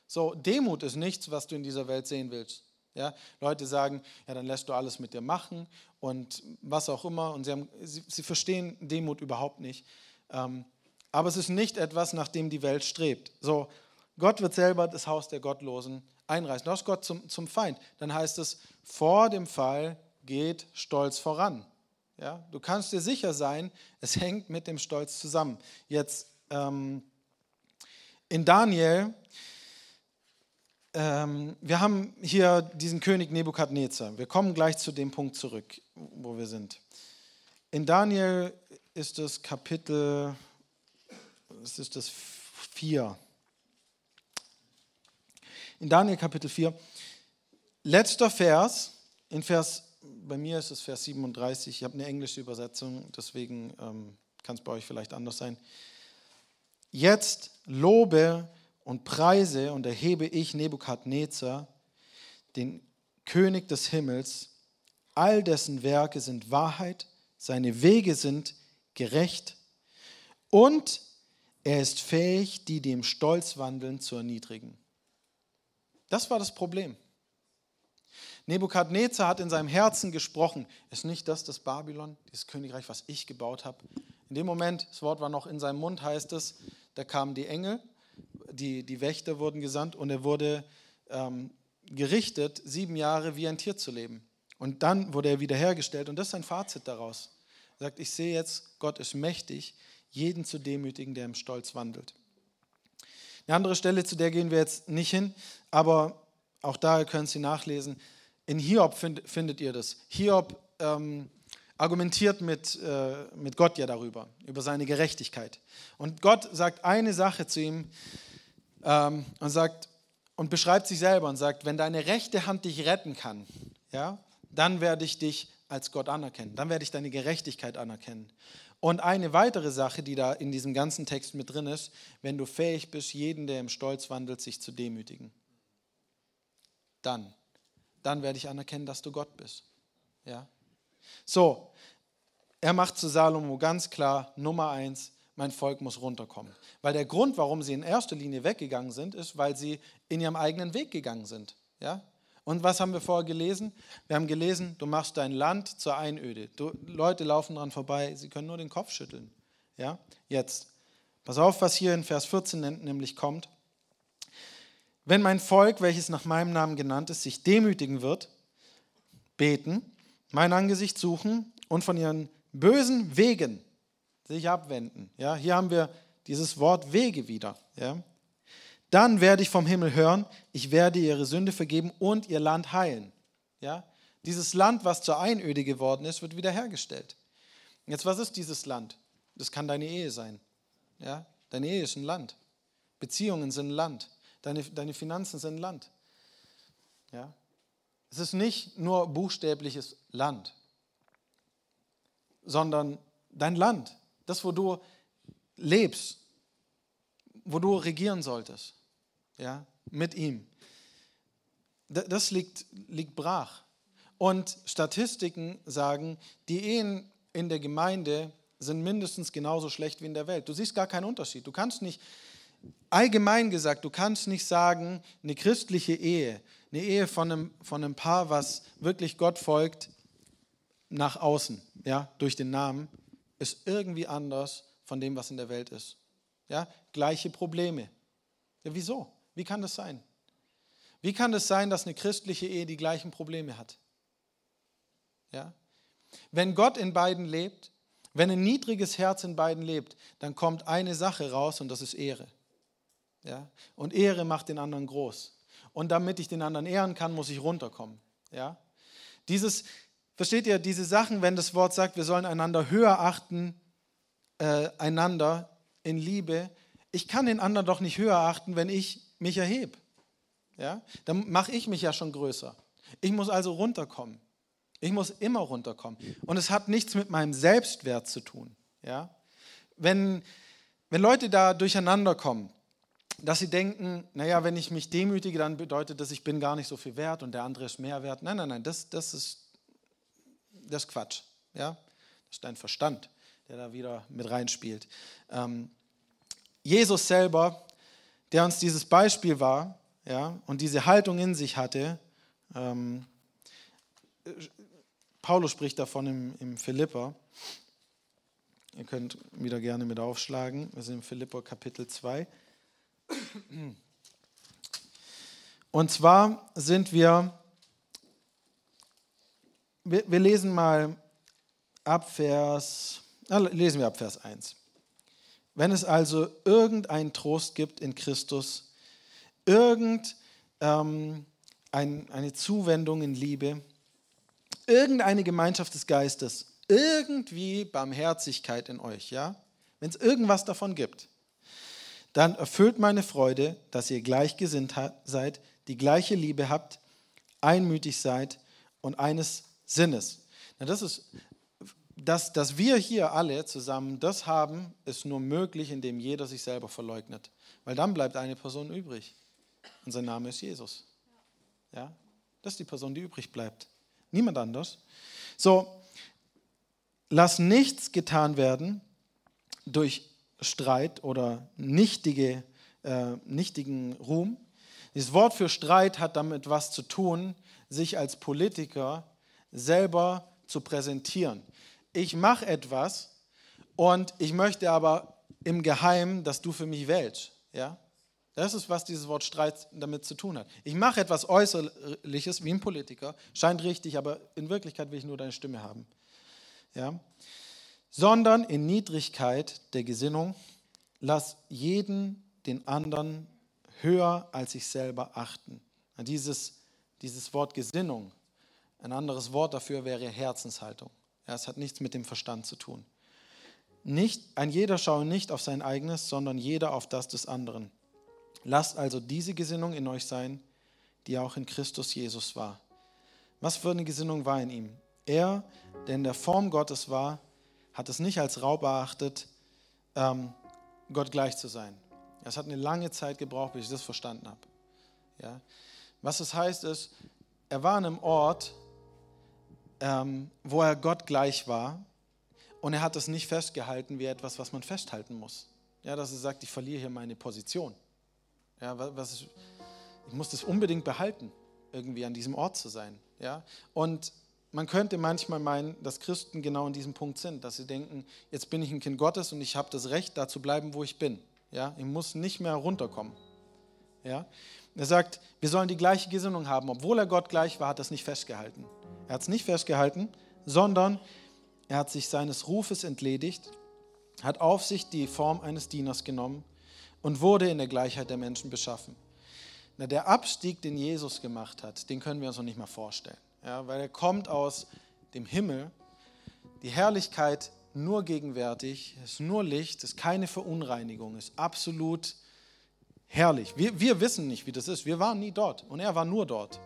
So, Demut ist nichts, was du in dieser Welt sehen willst. Ja? Leute sagen, ja, dann lässt du alles mit dir machen und was auch immer. Und sie, haben, sie, sie verstehen Demut überhaupt nicht. Ähm, aber es ist nicht etwas, nach dem die Welt strebt. So, Gott wird selber das Haus der Gottlosen einreißen. Du hast Gott zum, zum Feind. Dann heißt es, vor dem Fall geht Stolz voran. Ja, du kannst dir sicher sein, es hängt mit dem Stolz zusammen. Jetzt ähm, in Daniel, ähm, wir haben hier diesen König Nebukadnezar. Wir kommen gleich zu dem Punkt zurück, wo wir sind. In Daniel ist es Kapitel, es ist das 4. In Daniel Kapitel 4, letzter Vers, in Vers bei mir ist es Vers 37, ich habe eine englische Übersetzung, deswegen ähm, kann es bei euch vielleicht anders sein. Jetzt lobe und preise und erhebe ich Nebukadnezar, den König des Himmels, all dessen Werke sind Wahrheit, seine Wege sind gerecht und er ist fähig, die, die im Stolz wandeln, zu erniedrigen. Das war das Problem. Nebukadnezar hat in seinem Herzen gesprochen, ist nicht das das Babylon, dieses Königreich, was ich gebaut habe? In dem Moment, das Wort war noch in seinem Mund, heißt es, da kamen die Engel, die, die Wächter wurden gesandt und er wurde ähm, gerichtet, sieben Jahre wie ein Tier zu leben. Und dann wurde er wiederhergestellt und das ist sein Fazit daraus. Er sagt, ich sehe jetzt, Gott ist mächtig, jeden zu demütigen, der im Stolz wandelt. Eine andere Stelle, zu der gehen wir jetzt nicht hin, aber auch da können Sie nachlesen. In Hiob find, findet ihr das. Hiob ähm, argumentiert mit, äh, mit Gott ja darüber, über seine Gerechtigkeit. Und Gott sagt eine Sache zu ihm ähm, und sagt und beschreibt sich selber und sagt, wenn deine rechte Hand dich retten kann, ja, dann werde ich dich als Gott anerkennen. Dann werde ich deine Gerechtigkeit anerkennen. Und eine weitere Sache, die da in diesem ganzen Text mit drin ist, wenn du fähig bist, jeden, der im Stolz wandelt, sich zu demütigen. Dann dann werde ich anerkennen, dass du Gott bist. Ja? So, er macht zu Salomo ganz klar, Nummer eins, mein Volk muss runterkommen. Weil der Grund, warum sie in erster Linie weggegangen sind, ist, weil sie in ihrem eigenen Weg gegangen sind. Ja? Und was haben wir vorher gelesen? Wir haben gelesen, du machst dein Land zur Einöde. Du, Leute laufen dran vorbei, sie können nur den Kopf schütteln. Ja? Jetzt, pass auf, was hier in Vers 14 nämlich kommt. Wenn mein Volk, welches nach meinem Namen genannt ist, sich demütigen wird, beten, mein Angesicht suchen und von ihren bösen Wegen sich abwenden. Ja, hier haben wir dieses Wort Wege wieder. Ja. Dann werde ich vom Himmel hören, ich werde ihre Sünde vergeben und ihr Land heilen. Ja. Dieses Land, was zur Einöde geworden ist, wird wiederhergestellt. Jetzt, was ist dieses Land? Das kann deine Ehe sein. Ja. Deine Ehe ist ein Land. Beziehungen sind ein Land. Deine, deine Finanzen sind Land. Ja? Es ist nicht nur buchstäbliches Land, sondern dein Land, das, wo du lebst, wo du regieren solltest, ja, mit ihm. Das liegt, liegt brach. Und Statistiken sagen, die Ehen in der Gemeinde sind mindestens genauso schlecht wie in der Welt. Du siehst gar keinen Unterschied. Du kannst nicht allgemein gesagt, du kannst nicht sagen, eine christliche Ehe, eine Ehe von einem, von einem Paar, was wirklich Gott folgt, nach außen, ja, durch den Namen, ist irgendwie anders von dem, was in der Welt ist. Ja, gleiche Probleme. Ja, wieso? Wie kann das sein? Wie kann das sein, dass eine christliche Ehe die gleichen Probleme hat? Ja? Wenn Gott in beiden lebt, wenn ein niedriges Herz in beiden lebt, dann kommt eine Sache raus und das ist Ehre. Ja? Und Ehre macht den anderen groß. Und damit ich den anderen ehren kann, muss ich runterkommen. Ja? Dieses, versteht ihr, diese Sachen, wenn das Wort sagt, wir sollen einander höher achten, äh, einander in Liebe, ich kann den anderen doch nicht höher achten, wenn ich mich erhebe. Ja? Dann mache ich mich ja schon größer. Ich muss also runterkommen. Ich muss immer runterkommen. Und es hat nichts mit meinem Selbstwert zu tun. Ja? Wenn, wenn Leute da durcheinander kommen, dass sie denken, naja, wenn ich mich demütige, dann bedeutet das, ich bin gar nicht so viel wert und der andere ist mehr wert. Nein, nein, nein, das, das, ist, das Quatsch. Ja? Das ist dein Verstand, der da wieder mit reinspielt. Ähm, Jesus selber, der uns dieses Beispiel war ja, und diese Haltung in sich hatte, ähm, Paulus spricht davon im, im Philipper. Ihr könnt wieder gerne mit aufschlagen. Wir sind im Philipper Kapitel 2. Und zwar sind wir, wir, wir lesen mal ab Vers, na, lesen wir ab Vers 1. Wenn es also irgendeinen Trost gibt in Christus, irgendeine ähm, Zuwendung in Liebe, irgendeine Gemeinschaft des Geistes, irgendwie Barmherzigkeit in euch, ja? Wenn es irgendwas davon gibt, dann erfüllt meine Freude, dass ihr gleichgesinnt seid, die gleiche Liebe habt, einmütig seid und eines Sinnes. Na, das ist dass, dass wir hier alle zusammen das haben, ist nur möglich, indem jeder sich selber verleugnet. Weil dann bleibt eine Person übrig. Und sein Name ist Jesus. Ja? Das ist die Person, die übrig bleibt. Niemand anders. So, lass nichts getan werden durch Streit oder nichtige, äh, nichtigen Ruhm. Dieses Wort für Streit hat damit was zu tun, sich als Politiker selber zu präsentieren ich mache etwas und ich möchte aber im Geheimen, dass du für mich wählst. Ja? Das ist, was dieses Wort Streit damit zu tun hat. Ich mache etwas Äußerliches wie ein Politiker, scheint richtig, aber in Wirklichkeit will ich nur deine Stimme haben. Ja? Sondern in Niedrigkeit der Gesinnung, lass jeden den anderen höher als sich selber achten. Dieses, dieses Wort Gesinnung, ein anderes Wort dafür wäre Herzenshaltung. Ja, es hat nichts mit dem Verstand zu tun. Nicht, ein jeder schaue nicht auf sein eigenes, sondern jeder auf das des anderen. Lasst also diese Gesinnung in euch sein, die auch in Christus Jesus war. Was für eine Gesinnung war in ihm? Er, der in der Form Gottes war, hat es nicht als Raub erachtet, ähm, Gott gleich zu sein. Es hat eine lange Zeit gebraucht, bis ich das verstanden habe. Ja? Was es heißt ist, er war an einem Ort, ähm, wo er Gott gleich war. Und er hat das nicht festgehalten wie etwas, was man festhalten muss. Ja, dass er sagt, ich verliere hier meine Position. Ja, was, ich muss das unbedingt behalten, irgendwie an diesem Ort zu sein. Ja? Und man könnte manchmal meinen, dass Christen genau an diesem Punkt sind, dass sie denken, jetzt bin ich ein Kind Gottes und ich habe das Recht, da zu bleiben, wo ich bin. Ja? Ich muss nicht mehr runterkommen. Ja? Er sagt, wir sollen die gleiche Gesinnung haben. Obwohl er Gott gleich war, hat er es nicht festgehalten. Er hat es nicht festgehalten, sondern er hat sich seines Rufes entledigt, hat auf sich die Form eines Dieners genommen und wurde in der Gleichheit der Menschen beschaffen. Na, der Abstieg, den Jesus gemacht hat, den können wir uns noch nicht mal vorstellen, ja, weil er kommt aus dem Himmel, die Herrlichkeit nur gegenwärtig, ist nur Licht, ist keine Verunreinigung, ist absolut herrlich. Wir, wir wissen nicht, wie das ist. Wir waren nie dort und er war nur dort.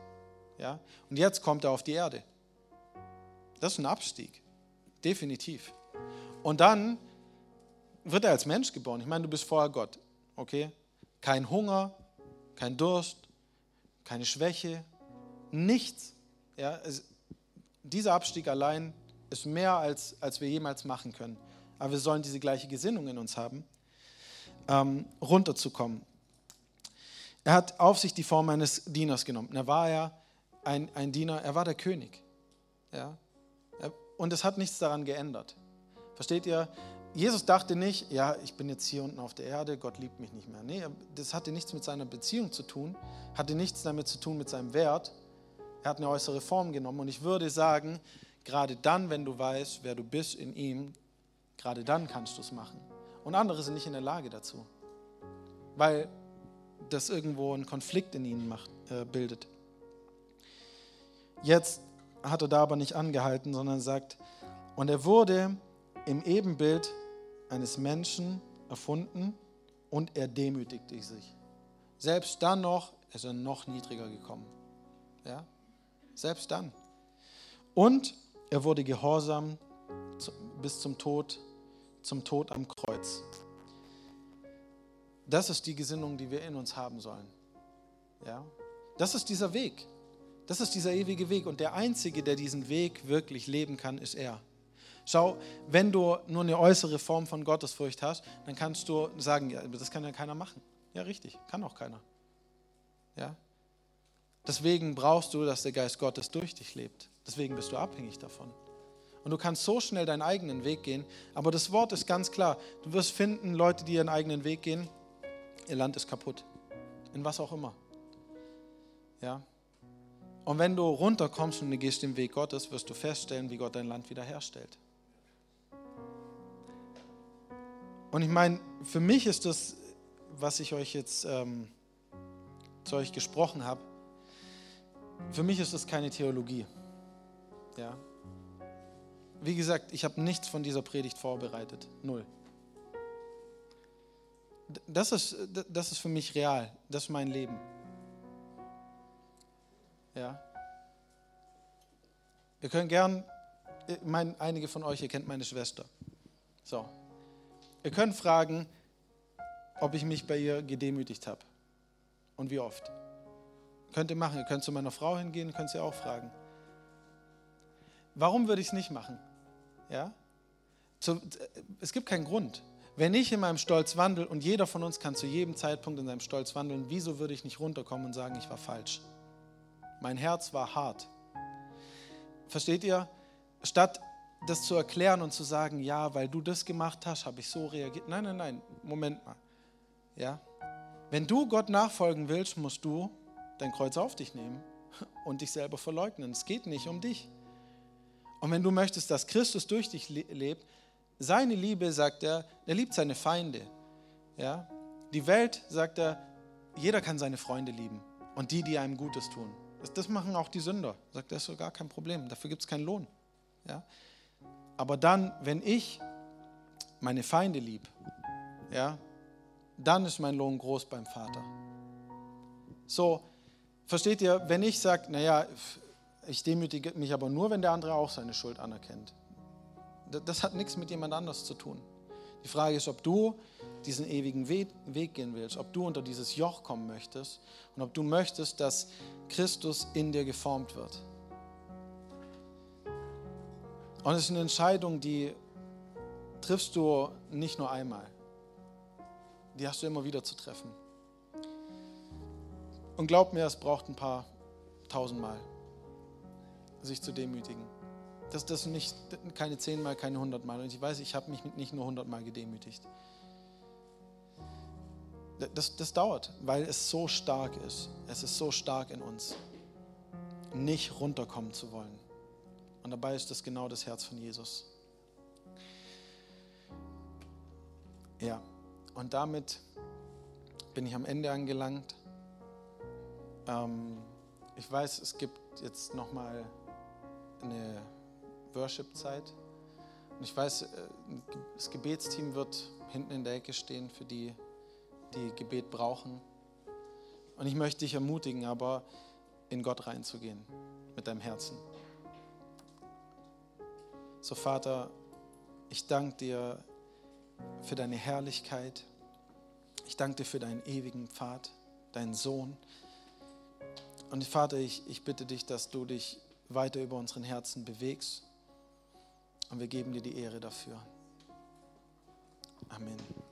Ja? Und jetzt kommt er auf die Erde. Das ist ein Abstieg, definitiv. Und dann wird er als Mensch geboren. Ich meine, du bist vorher Gott, okay? Kein Hunger, kein Durst, keine Schwäche, nichts. Ja, es, dieser Abstieg allein ist mehr, als, als wir jemals machen können. Aber wir sollen diese gleiche Gesinnung in uns haben, ähm, runterzukommen. Er hat auf sich die Form eines Dieners genommen. Da war er ein, ein Diener, er war der König. Ja? Und es hat nichts daran geändert. Versteht ihr? Jesus dachte nicht, ja, ich bin jetzt hier unten auf der Erde, Gott liebt mich nicht mehr. Nee, das hatte nichts mit seiner Beziehung zu tun, hatte nichts damit zu tun mit seinem Wert. Er hat eine äußere Form genommen. Und ich würde sagen, gerade dann, wenn du weißt, wer du bist in ihm, gerade dann kannst du es machen. Und andere sind nicht in der Lage dazu, weil das irgendwo einen Konflikt in ihnen macht, äh, bildet. Jetzt hat er da aber nicht angehalten, sondern sagt, und er wurde im Ebenbild eines Menschen erfunden und er demütigte sich. Selbst dann noch ist er noch niedriger gekommen. Ja? Selbst dann. Und er wurde gehorsam bis zum Tod, zum Tod am Kreuz. Das ist die Gesinnung, die wir in uns haben sollen. Ja? Das ist dieser Weg. Das ist dieser ewige Weg und der Einzige, der diesen Weg wirklich leben kann, ist er. Schau, wenn du nur eine äußere Form von Gottesfurcht hast, dann kannst du sagen, ja, das kann ja keiner machen. Ja, richtig, kann auch keiner. Ja? Deswegen brauchst du, dass der Geist Gottes durch dich lebt. Deswegen bist du abhängig davon. Und du kannst so schnell deinen eigenen Weg gehen, aber das Wort ist ganz klar. Du wirst finden, Leute, die ihren eigenen Weg gehen, ihr Land ist kaputt. In was auch immer. Ja? Und wenn du runterkommst und du gehst den Weg Gottes, wirst du feststellen, wie Gott dein Land wiederherstellt. Und ich meine, für mich ist das, was ich euch jetzt ähm, zu euch gesprochen habe, für mich ist das keine Theologie. Ja. Wie gesagt, ich habe nichts von dieser Predigt vorbereitet. Null. Das ist, das ist für mich real. Das ist mein Leben. Ja. Ihr könnt gern, ich meine, einige von euch, ihr kennt meine Schwester. So. Ihr könnt fragen, ob ich mich bei ihr gedemütigt habe. Und wie oft. Könnt ihr machen. Ihr könnt zu meiner Frau hingehen, könnt sie auch fragen. Warum würde ich es nicht machen? Ja? es gibt keinen Grund. Wenn ich in meinem Stolz wandle und jeder von uns kann zu jedem Zeitpunkt in seinem Stolz wandeln, wieso würde ich nicht runterkommen und sagen, ich war falsch? Mein Herz war hart. Versteht ihr? Statt das zu erklären und zu sagen, ja, weil du das gemacht hast, habe ich so reagiert. Nein, nein, nein, Moment mal. Ja? Wenn du Gott nachfolgen willst, musst du dein Kreuz auf dich nehmen und dich selber verleugnen. Es geht nicht um dich. Und wenn du möchtest, dass Christus durch dich lebt, seine Liebe, sagt er, er liebt seine Feinde. Ja? Die Welt, sagt er, jeder kann seine Freunde lieben und die, die einem Gutes tun. Das, das machen auch die Sünder. Sagt er, ist so gar kein Problem, dafür gibt es keinen Lohn. Ja? Aber dann, wenn ich meine Feinde lieb, ja, dann ist mein Lohn groß beim Vater. So, versteht ihr, wenn ich sage, naja, ich demütige mich aber nur, wenn der andere auch seine Schuld anerkennt. Das hat nichts mit jemand anders zu tun. Die Frage ist, ob du diesen ewigen Weg, gehen willst, ob du unter dieses Joch kommen möchtest und ob du möchtest, dass Christus in dir geformt wird. Und es ist eine Entscheidung, die triffst du nicht nur einmal. Die hast du immer wieder zu treffen. Und glaub mir, es braucht ein paar tausendmal, sich zu demütigen. Das, das nicht keine zehnmal, keine hundertmal. Und ich weiß, ich habe mich nicht nur hundertmal gedemütigt. Das, das dauert, weil es so stark ist. Es ist so stark in uns, nicht runterkommen zu wollen. Und dabei ist das genau das Herz von Jesus. Ja, und damit bin ich am Ende angelangt. Ähm, ich weiß, es gibt jetzt nochmal eine Worship-Zeit. Und ich weiß, äh, das Gebetsteam wird hinten in der Ecke stehen für die, die Gebet brauchen. Und ich möchte dich ermutigen, aber in Gott reinzugehen mit deinem Herzen. So Vater, ich danke dir für deine Herrlichkeit. Ich danke dir für deinen ewigen Pfad, deinen Sohn. Und Vater, ich, ich bitte dich, dass du dich weiter über unseren Herzen bewegst. Und wir geben dir die Ehre dafür. Amen.